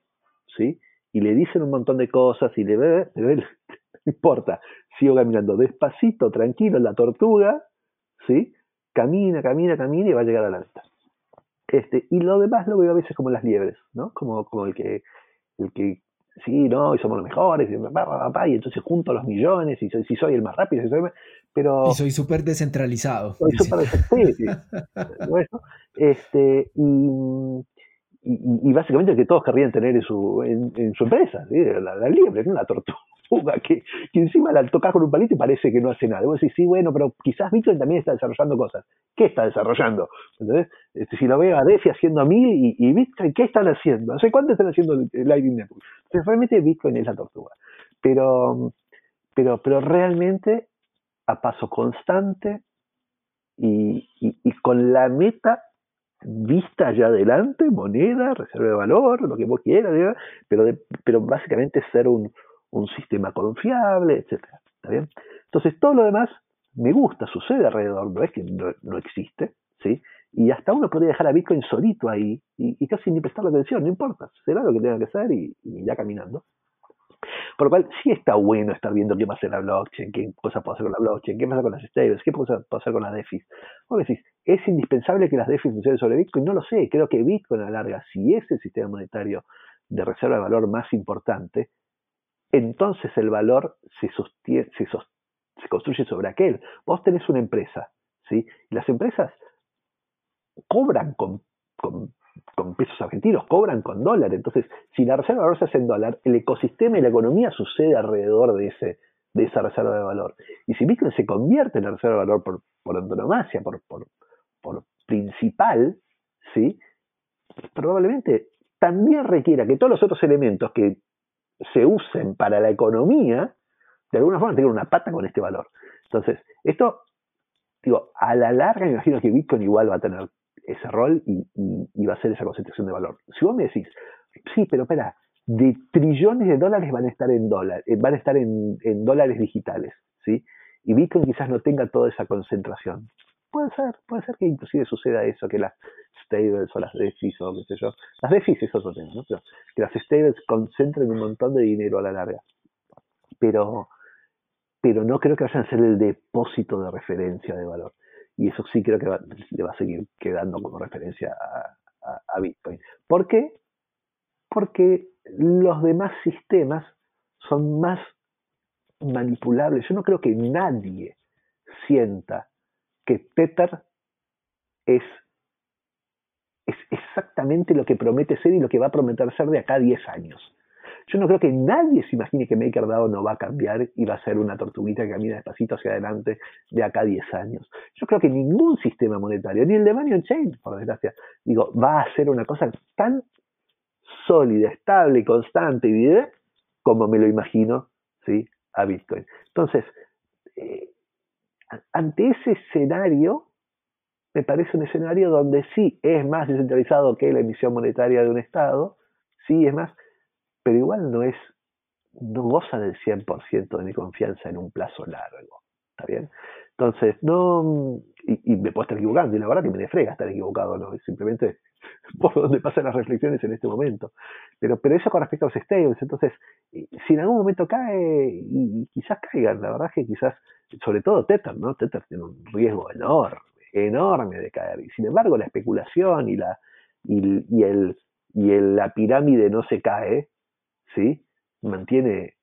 D: ¿sí? Y le dicen un montón de cosas y le ve, no importa, sigo caminando despacito, tranquilo, la tortuga, ¿sí? Camina, camina, camina y va a llegar a la. Este, y lo demás lo veo a veces como las liebres, ¿no? Como, como el que el que sí, no, y somos los mejores, y, y entonces junto los millones, y soy, si soy el más rápido, si soy, pero...
B: Y soy súper descentralizado.
D: Soy súper descentralizado. este, y, y, básicamente que todos querrían tener en su, en, su empresa, la, la, liebre, ¿no? la tortuga, que, que, encima la tocas con un palito y parece que no hace nada. vos decís, sí, bueno, pero quizás Bitcoin también está desarrollando cosas. ¿Qué está desarrollando? Entonces, este, si lo veo a DeFi haciendo mil y, y, Bitcoin, ¿qué están haciendo? ¿Hace cuánto están haciendo Lightning Network? Entonces, realmente Bitcoin es la tortuga. Pero, pero, pero realmente a paso constante y, y, y con la meta vista allá adelante, moneda, reserva de valor, lo que vos quieras, pero, pero básicamente ser un, un sistema confiable, etcétera. ¿Está bien? Entonces, todo lo demás me gusta, sucede alrededor, no es que no, existe, ¿sí? Y hasta uno podría dejar a Bitcoin solito ahí y, casi ni prestarle atención, no importa, será lo que tenga que ser y, ya caminando. Por lo cual, sí está bueno estar viendo qué pasa en la blockchain, qué cosas puedo hacer con la blockchain, qué pasa con las stables, qué puedo hacer con las DeFi. Vos decís, ¿es indispensable que las DeFi funcionen sobre Bitcoin? No lo sé, creo que Bitcoin a la larga, si es el sistema monetario de reserva de valor más importante, entonces el valor se, sostiene, se, construye sobre aquel. Vos tenés una empresa, ¿sí? Las empresas cobran con, pesos argentinos, cobran con dólares. Entonces, si la reserva de valor se hace en dólar, el ecosistema y la economía sucede alrededor de, ese, de esa reserva de valor. Y si Bitcoin se convierte en la reserva de valor por, por antonomasia, por, por, por principal, ¿sí? probablemente también requiera que todos los otros elementos que se usen para la economía, de alguna forma tengan una pata con este valor. Entonces, esto, digo, a la larga imagino que Bitcoin igual va a tener ese rol y, va a ser esa concentración de valor. Si vos me decís, sí, pero espera, de trillones de dólares van a estar en dólares, eh, van a estar en, en dólares digitales, ¿sí? Y Bitcoin quizás no tenga toda esa concentración. Puede ser, puede ser que inclusive suceda eso, que las stables o las DeFis o qué sé yo. Las DeFis es otro tema, ¿no? Pero que las stables concentren un montón de dinero a la larga. Pero, pero no creo que vayan a ser el depósito de referencia de valor. Y eso sí creo que le va a seguir quedando como referencia a, a Bitcoin. ¿Por qué? Porque los demás sistemas son más manipulables. Yo no creo que nadie sienta que Tether es es exactamente lo que promete ser y lo que va a prometer ser de acá a 10 años. Yo no creo que nadie se imagine que MakerDAO no va a cambiar y va a ser una tortuguita que camina despacito hacia adelante de acá a 10 años. Yo creo que ningún sistema monetario, ni el de Money Chain, por desgracia, digo, va a ser una cosa tan sólida, estable, constante y como me lo imagino ¿sí? a Bitcoin. Entonces, eh, ante ese escenario, me parece un escenario donde sí es más descentralizado que la emisión monetaria de un Estado, sí es más, pero igual no es, no goza del 100% de mi confianza en un plazo largo, ¿está bien? Entonces, no, y, me puedo estar equivocando, y la verdad que me defrega estar equivocado, ¿no? Es simplemente por donde pasan las reflexiones en este momento. Pero, pero eso con respecto a los stables, entonces, si en algún momento cae, y, quizás caigan, la verdad que quizás, sobre todo Tether, ¿no? Tether tiene un riesgo enorme, enorme de caer. Y sin embargo, la especulación y la, y, el, y el, la pirámide no se cae, ¿sí? Mantiene,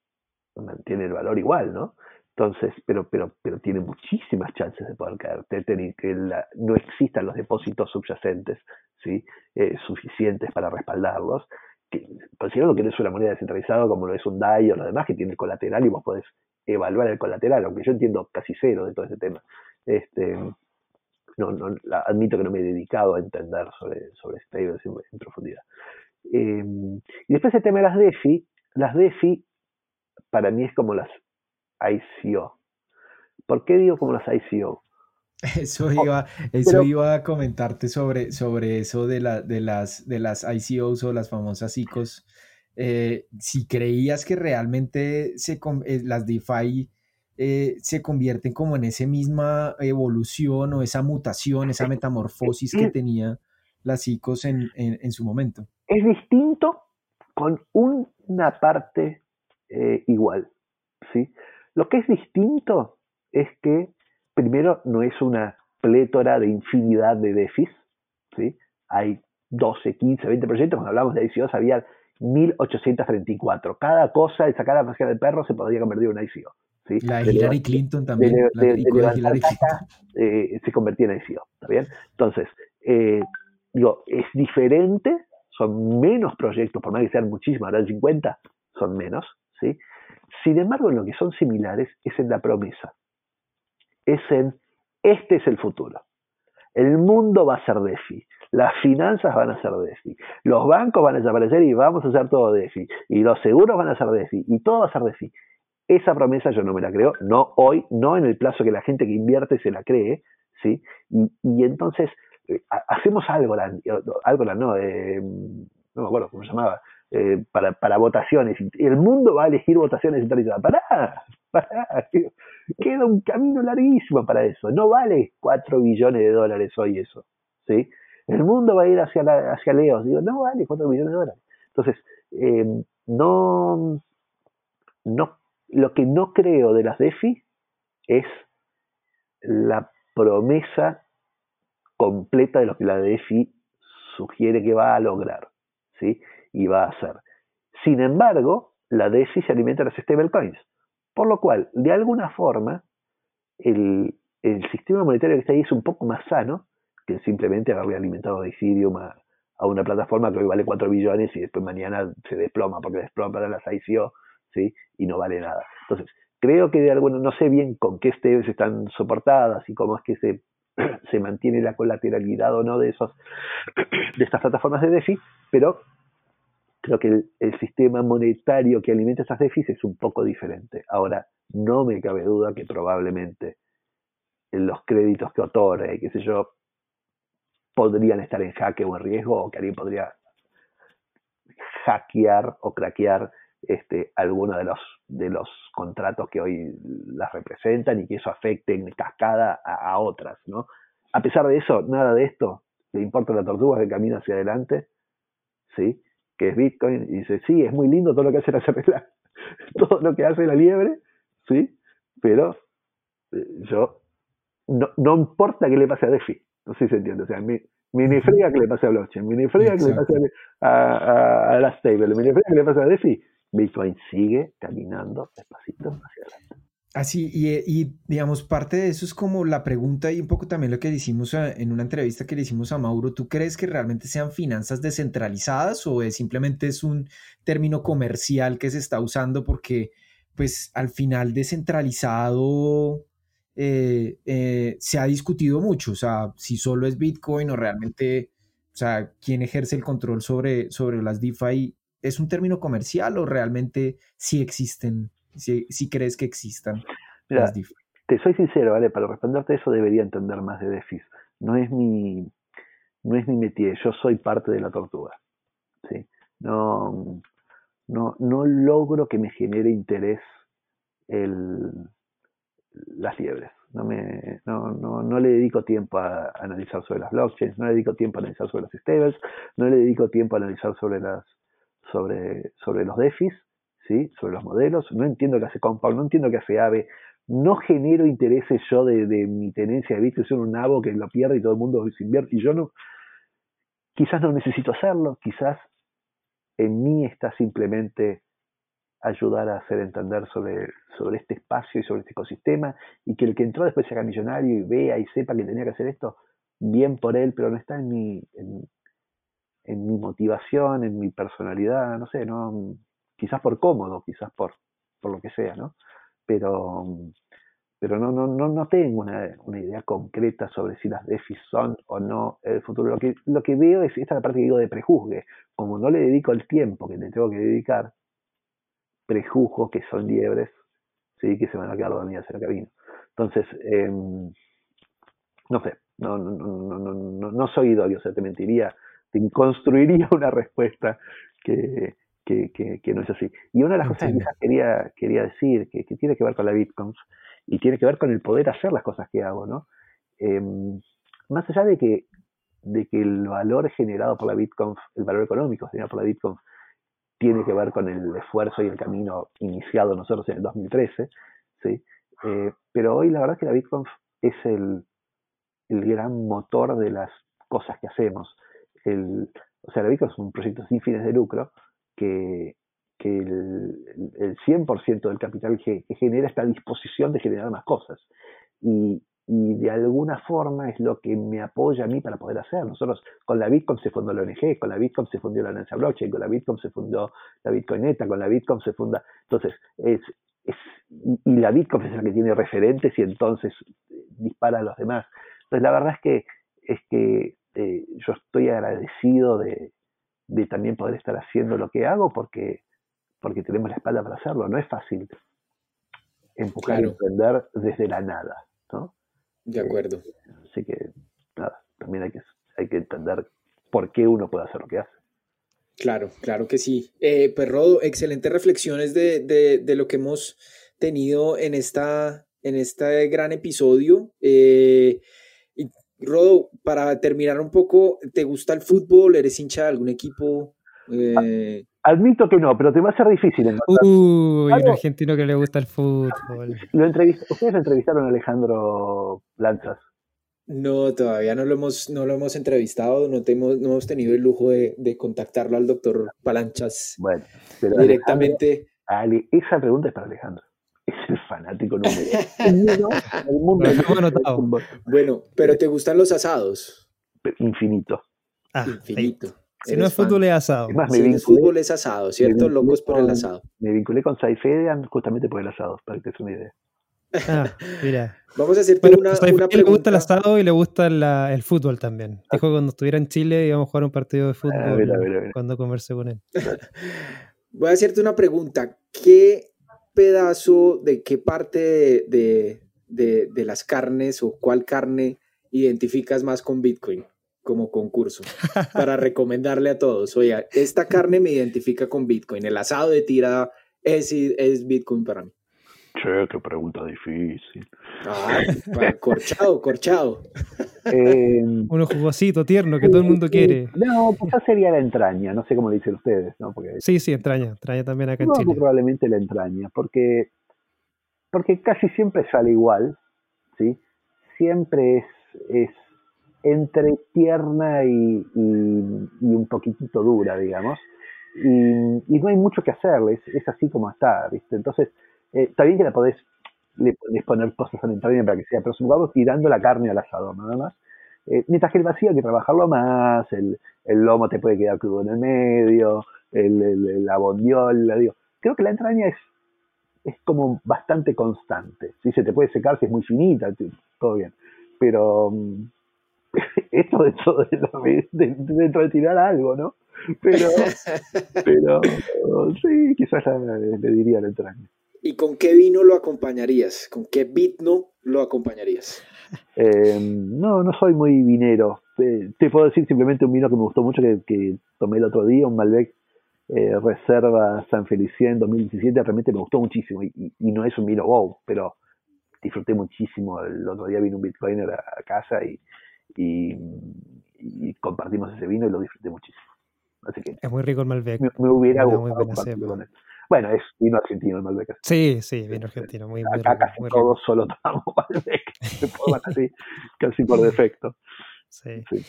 D: mantiene el valor igual, ¿no? Entonces, pero, pero, pero tiene muchísimas chances de poder caer. Tether que no existan los depósitos subyacentes ¿sí? Eh, suficientes para respaldarlos. Que, considerando que no es una moneda descentralizada como lo es un DAI o lo demás, que tiene colateral y vos podés evaluar el colateral, aunque yo entiendo casi cero de todo ese tema. Este, no, no, admito que no me he dedicado a entender sobre, sobre stables en, profundidad. Eh, y después el tema de las DeFi, las DeFi para mí es como las ICO. ¿Por qué digo como las ICO?
C: Eso iba, eso iba a comentarte sobre, sobre eso de, la, de, las, de las ICOs o las famosas ICOs. Eh, si creías que realmente se, eh, las DeFi eh, se convierten como en esa misma evolución o esa mutación, esa metamorfosis que tenía las ICOs en, en, su momento.
D: Es distinto con una parte igual, ¿sí? Lo que es distinto es que, primero, no es una plétora de infinidad de DEFIs, ¿sí? Hay 12, 15, 20%, cuando hablamos de ICOs había 1834. Cada cosa de sacar la máscara del perro se podría convertir en una ICO. ¿Sí?
C: La de Hillary Clinton también. la de,
D: Hillary Clinton. Eh, se convertía en ICO, ¿está bien? Entonces, eh, digo, es diferente, son menos proyectos, por más que sean muchísimos, ahora 50, son menos, ¿sí? Sin embargo, en lo que son similares es en la promesa. Es en, este es el futuro. El mundo va a ser DeFi. Las finanzas van a ser DeFi. Los bancos van a desaparecer y vamos a hacer todo DeFi. Y los seguros van a ser DeFi. Y todo va a ser DeFi. Esa promesa yo no me la creo. No hoy, no en el plazo que la gente que invierte se la cree. ¿sí? Y, entonces eh, hacemos algo, algo no, eh, no me acuerdo cómo se llamaba, eh, para, para, votaciones. El mundo va a elegir votaciones centralizadas. Pará, pará. Queda un camino larguísimo para eso. No vale 4 billones de dólares hoy eso. ¿sí? El mundo va a ir hacia, la, hacia Leos. Digo, no vale 4 billones de dólares. Entonces, eh, no, no, lo que no creo de las DeFi es la promesa completa de lo que la DeFi sugiere que va a lograr. ¿sí? y va a hacer. Sin embargo, la DeFi se alimenta de las stablecoins, por lo cual, de alguna forma, el, sistema monetario que está ahí es un poco más sano que simplemente haberle alimentado de Ethereum a, una plataforma que hoy vale 4 billones y después mañana se desploma porque desploma para las ICO y no vale nada. Entonces, creo que de alguna, no sé bien con qué stables están soportadas y cómo es que se, se mantiene la colateralidad o no de, esos, de estas plataformas de DeFi, pero creo que el, sistema monetario que alimenta esas déficits es un poco diferente. Ahora, no me cabe duda que probablemente los créditos que otorgue, qué sé yo, podrían estar en jaque o en riesgo, o que alguien podría hackear o craquear este, alguno de los, de los contratos que hoy las representan y que eso afecte en cascada a, otras. ¿no? A pesar de eso, nada de esto le importa a la tortuga que camina hacia adelante, ¿sí? que es Bitcoin, y dice, sí, es muy lindo todo lo que hace la cerveza, todo lo que hace la liebre, ¿sí? Pero eh, yo, no, no importa qué le pase a DeFi, no sé si se entiende, o sea, me, me ni frega que le pase a blockchain, me ni frega que le pase a, a, la stable, me ni frega que le pase a DeFi, Bitcoin sigue caminando despacito hacia adelante.
C: Así, y, digamos, parte de eso es como la pregunta y un poco también lo que le hicimos en una entrevista que le hicimos a Mauro. ¿Tú crees que realmente sean finanzas descentralizadas o es, simplemente es un término comercial que se está usando porque, pues, al final descentralizado eh, eh, se ha discutido mucho? O sea, si solo es Bitcoin o realmente, o sea, quién ejerce el control sobre, sobre las DeFi, ¿es un término comercial o realmente sí existen? si, crees que existan las
D: Te soy sincero, ¿vale? Para responderte eso debería entender más de DeFi. No es mi, no es mi métier, yo soy parte de la tortuga. ¿sí? No, no, no logro que me genere interés el, las liebres. no, me, no, no, no le dedico tiempo a, analizar sobre las blockchains, no le dedico tiempo a analizar sobre los stables, no le dedico tiempo a analizar sobre las sobre, sobre los DEFIs, ¿sí? sobre los modelos, no entiendo qué hace Compound, no entiendo qué hace AVE, no genero intereses yo de, mi tenencia de Bitcoin, soy un nabo que lo pierde y todo el mundo se invierte, y yo no, quizás no necesito hacerlo, quizás en mí está simplemente ayudar a hacer entender sobre, sobre este espacio y sobre este ecosistema y que el que entró después se haga millonario y vea y sepa que tenía que hacer esto, bien por él, pero no está en mi, mi motivación, en mi personalidad, no sé, no quizás por cómodo, quizás por, por lo que sea, ¿no? Pero, pero no, no, no, no tengo una, una idea concreta sobre si las DeFi son o no el futuro. Lo que, lo que veo es, esta es la parte que digo de prejuzgue. Como no le dedico el tiempo que le tengo que dedicar, prejuzgo que son liebres, ¿sí? que se van a quedar dormidas en el camino. Entonces, em, no sé, no, no, no, no, no soy idóneo, o sea, te mentiría, construiría una respuesta que, que, que, no es así. Y una de las cosas que quizás quería, quería decir, que, que, tiene que ver con la Bitcoin y tiene que ver con el poder hacer las cosas que hago, ¿no? Em, más allá de que, de que el valor generado por la Bitcoin, el valor económico generado por la Bitcoin, tiene que ver con el esfuerzo y el camino iniciado nosotros en el 2013, ¿sí? Eh, pero hoy la verdad es que la Bitcoin es el, el, gran motor de las cosas que hacemos. El, o sea, la Bitcoin es un proyecto sin fines de lucro que, que el, el 100% del capital que, que, genera está a disposición de generar más cosas. Y, y de alguna forma es lo que me apoya a mí para poder hacer. Nosotros con la Bitcoin se fundó la ONG, con la Bitcoin se fundó la Alianza Blockchain, con la Bitcoin se fundó la Bitcoineta, con la Bitcoin se funda... Entonces, es, es, y la Bitcoin es la que tiene referentes y entonces dispara a los demás. Entonces, la verdad es que, es que eh, yo estoy agradecido de, de también poder estar haciendo lo que hago porque, porque tenemos la espalda para hacerlo. No es fácil empujar y emprender desde la nada, ¿no?
E: De acuerdo.
D: Así que, nada, también hay que, hay que entender por qué uno puede hacer lo que hace.
E: Claro, claro que sí. Eh, pues Rodo, excelentes reflexiones de, de, lo que hemos tenido en, esta, en este gran episodio. Eh, Rodo, para terminar un poco, ¿te gusta el fútbol? ¿Eres hincha de algún equipo? Eh,
D: Admito que no, pero te va a ser difícil
B: encontrar. Uy, un argentino que le gusta el fútbol.
D: Lo ¿Ustedes lo entrevistaron a Alejandro Lanzas?
E: No, todavía no lo hemos, no lo hemos entrevistado, no, tenemos, no hemos tenido el lujo de, de contactarlo al doctor Palanchas
D: bueno,
E: directamente.
D: Ali, esa pregunta es para Alejandro. Fanático número
E: uno Bueno, pero ¿te gustan los asados?
D: Infinito.
B: Ah, Infinito. Si no es fútbol, es asado.
E: si no es fútbol, es asado, ¿cierto? Locos por el asado.
D: Me vinculé con Saifedian justamente por el asado, para que te des una idea.
B: Ah, mira.
E: Vamos a hacerte una, una pregunta.
B: Le gusta el asado y le gusta el fútbol también. Dijo que cuando estuviera en Chile íbamos a jugar un partido de ah, fútbol cuando conversé con él.
E: Voy a hacerte una pregunta. ¿Qué pedazo de qué parte de, de, de las carnes o cuál carne identificas más con Bitcoin? como concurso para recomendarle a todos. Oiga, esta carne me identifica con Bitcoin. El asado de tirada es, es Bitcoin para mí.
D: Che, qué pregunta difícil.
E: Ah, corchado, corchado.
B: Eh, Uno jugosito, tierno, que todo el mundo quiere.
D: No, quizás sería la entraña, no sé cómo le dicen ustedes. ¿no? Porque,
B: sí, sí, entraña, entraña también acá en Chile.
D: probablemente la entraña, porque, porque casi siempre sale igual, ¿sí? Siempre es, es entre tierna y, un poquitito dura, digamos. Y, no hay mucho que hacerle, es, así como está, ¿viste? Entonces, eh, está bien que la podés, le podés poner cosas al entraña para que sea, pero supongamos tirando la carne al asado, nada más. Eh, mientras que el vacío hay que trabajarlo más, el, lomo te puede quedar crudo en el medio, el, el, la bondiola, digo. Creo que la entraña es, es como bastante constante. Si se te puede secar si es muy finita, todo bien. Pero, mm, esto dentro de, de, dentro de tirar algo, ¿no? Pero, pero sí, quizás le, diría la entraña.
E: ¿Y con qué vino lo acompañarías? ¿Con qué vino lo acompañarías?
D: Eh, no, no soy muy vinero. Eh, te puedo decir simplemente un vino que me gustó mucho que, que tomé el otro día, un Malbec eh, Reserva San Felicien 2017, realmente me gustó muchísimo y, y, no es un vino wow, pero disfruté muchísimo. El otro día vino un Bitcoiner a, casa y, y, compartimos ese vino y lo disfruté muchísimo. Así que
B: es muy rico el Malbec.
D: Me, hubiera gustado con él. Bueno, es vino argentino el Malbec.
B: Sí, sí, vino argentino, muy, muy
D: Acá casi todos solo tomamos Malbec, así, casi por defecto.
B: Sí. sí.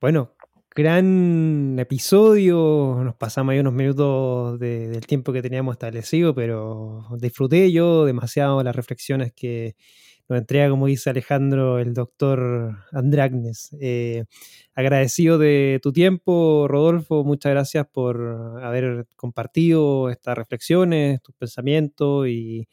B: Bueno, gran episodio. Nos pasamos ahí unos minutos del tiempo que teníamos establecido, pero disfruté yo demasiado las reflexiones que nos entrega, como dice Alejandro, el doctor Andragnes. Eh, agradecido de tu tiempo, Rodolfo. Muchas gracias por haber compartido estas reflexiones, tus pensamientos y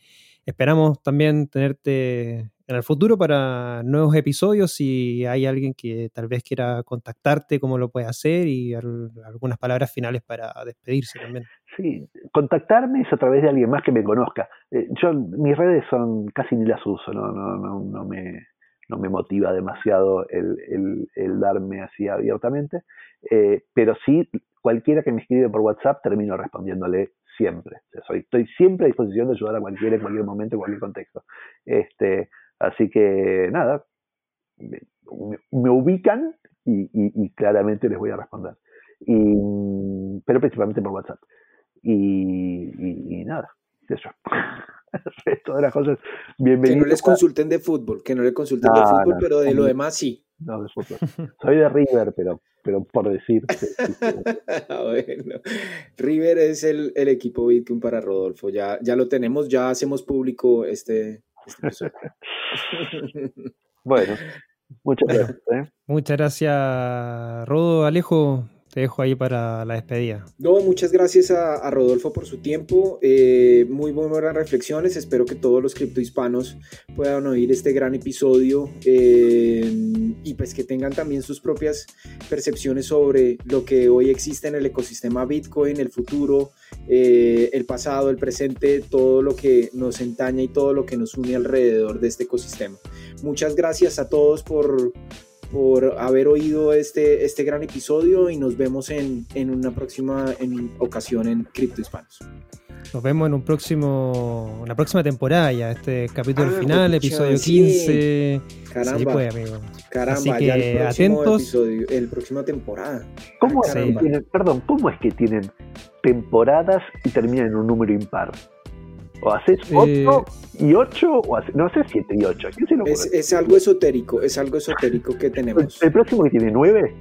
B: esperamos también tenerte en el futuro para nuevos episodios. Si hay alguien que tal vez quiera contactarte, cómo lo puede hacer y algunas palabras finales para despedirse también.
D: Sí, contactarme es a través de alguien más que me conozca. Eh, yo mis redes son casi ni las uso, no, no, no, no me no me motiva demasiado el, el, darme así abiertamente, eh, pero sí cualquiera que me escribe por WhatsApp termino respondiéndole siempre. soy, estoy siempre a disposición de ayudar a cualquiera en cualquier momento, en cualquier contexto. Este, Así que nada, me, ubican y, claramente les voy a responder. Y, pero principalmente por WhatsApp. Y, nada, eso. El resto de las cosas, bienvenido.
E: Que no les consulten de fútbol, que no les consulten de fútbol, pero de lo demás sí.
D: No, de fútbol. Soy de River, pero, pero por decir.
E: bueno, River es el, el equipo Bitcoin para Rodolfo. Ya, ya lo tenemos, ya hacemos público este,
D: bueno, muchas gracias. ¿eh?
B: Muchas gracias, Rodo. Alejo, te dejo ahí para la despedida.
E: No, muchas gracias a, Rodolfo por su tiempo. Eh, muy buenas reflexiones. Espero que todos los criptohispanos puedan oír este gran episodio eh, y pues que tengan también sus propias percepciones sobre lo que hoy existe en el ecosistema Bitcoin, el futuro, eh, el pasado, el presente, todo lo que nos entaña y todo lo que nos une alrededor de este ecosistema. Muchas gracias a todos por por haber oído este, este gran episodio y nos vemos en, en una próxima en ocasión en Cripto Hispanos.
B: Nos vemos en un próximo, una próxima temporada ya, este capítulo ah, final, episodio 15.
E: Caramba. Sí, pues, amigo. Caramba, Así que el atentos. Episodio, el próxima temporada.
D: ¿Cómo perdón, ¿cómo es que tienen temporadas y terminan en un número impar? O haces 8 eh, y 8, o no haces 7 y 8.
E: Es, es, algo esotérico, es algo esotérico que tenemos.
D: ¿El próximo que tiene 9?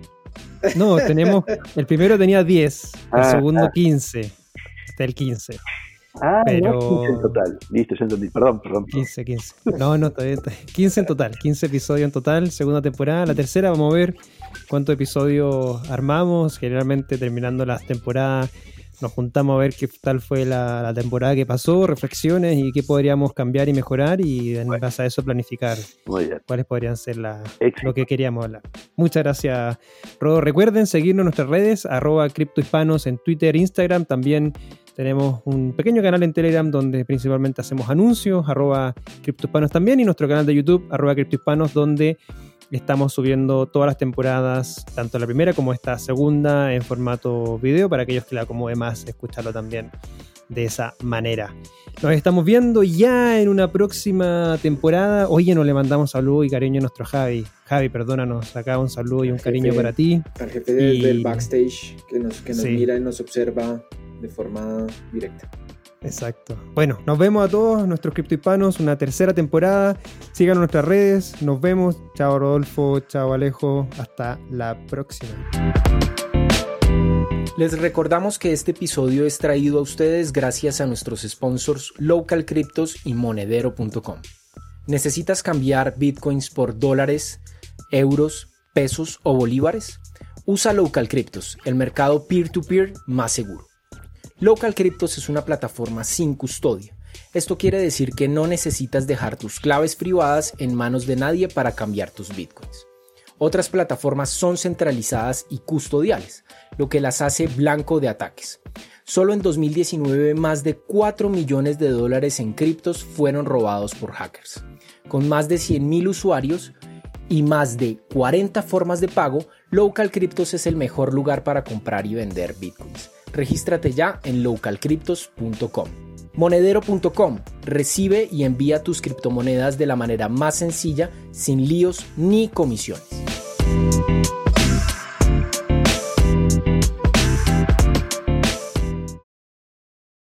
B: No, tenemos. El primero tenía 10, el ah, segundo ah. 15. Está el 15.
D: Ah, pero... 15 en total. Listo, ya entendí. Perdón, perdón.
B: 15, 15. No, no, está bien, 15 en total. 15 episodios en total, segunda temporada. La tercera vamos a ver cuántos episodios armamos. Generalmente terminando las temporadas nos juntamos a ver qué tal fue la, temporada que pasó, reflexiones y qué podríamos cambiar y mejorar y en base a eso planificar cuáles podrían ser lo que queríamos hablar. Muchas gracias, Rodo. Recuerden seguirnos en nuestras redes, arroba criptohispanos en Twitter, Instagram, también tenemos un pequeño canal en Telegram donde principalmente hacemos anuncios, arroba criptohispanos también, y nuestro canal de YouTube, arroba criptohispanos, donde Estamos subiendo todas las temporadas, tanto la primera como esta segunda, en formato video, para aquellos que la acomode más escucharlo también de esa manera. Nos estamos viendo ya en una próxima temporada. Oye, nos le mandamos saludo y cariño a nuestro Javi. Javi, perdónanos, acá un saludo y un cariño para ti.
E: Al jefe del backstage que nos, que nos mira y nos observa de forma directa.
B: Exacto. Bueno, nos vemos a todos, nuestros criptohispanos, una tercera temporada. Sigan nuestras redes, nos vemos. Chao Rodolfo, chao Alejo, hasta la próxima.
E: Les recordamos que este episodio es traído a ustedes gracias a nuestros sponsors Local Cryptos y Monedero.com. ¿Necesitas cambiar bitcoins por dólares, euros, pesos o bolívares? Usa Local Cryptos, el mercado peer-to-peer -peer más seguro. Local Cryptos es una plataforma sin custodia. Esto quiere decir que no necesitas dejar tus claves privadas en manos de nadie para cambiar tus bitcoins. Otras plataformas son centralizadas y custodiales, lo que las hace blanco de ataques. Solo en 2019 más de 4 millones de dólares en criptos fueron robados por hackers. Con más de 100.000 usuarios y más de 40 formas de pago, Local Cryptos es el mejor lugar para comprar y vender bitcoins. Regístrate ya en localcryptos.com. Monedero.com recibe y envía tus criptomonedas de la manera más sencilla, sin líos ni comisiones.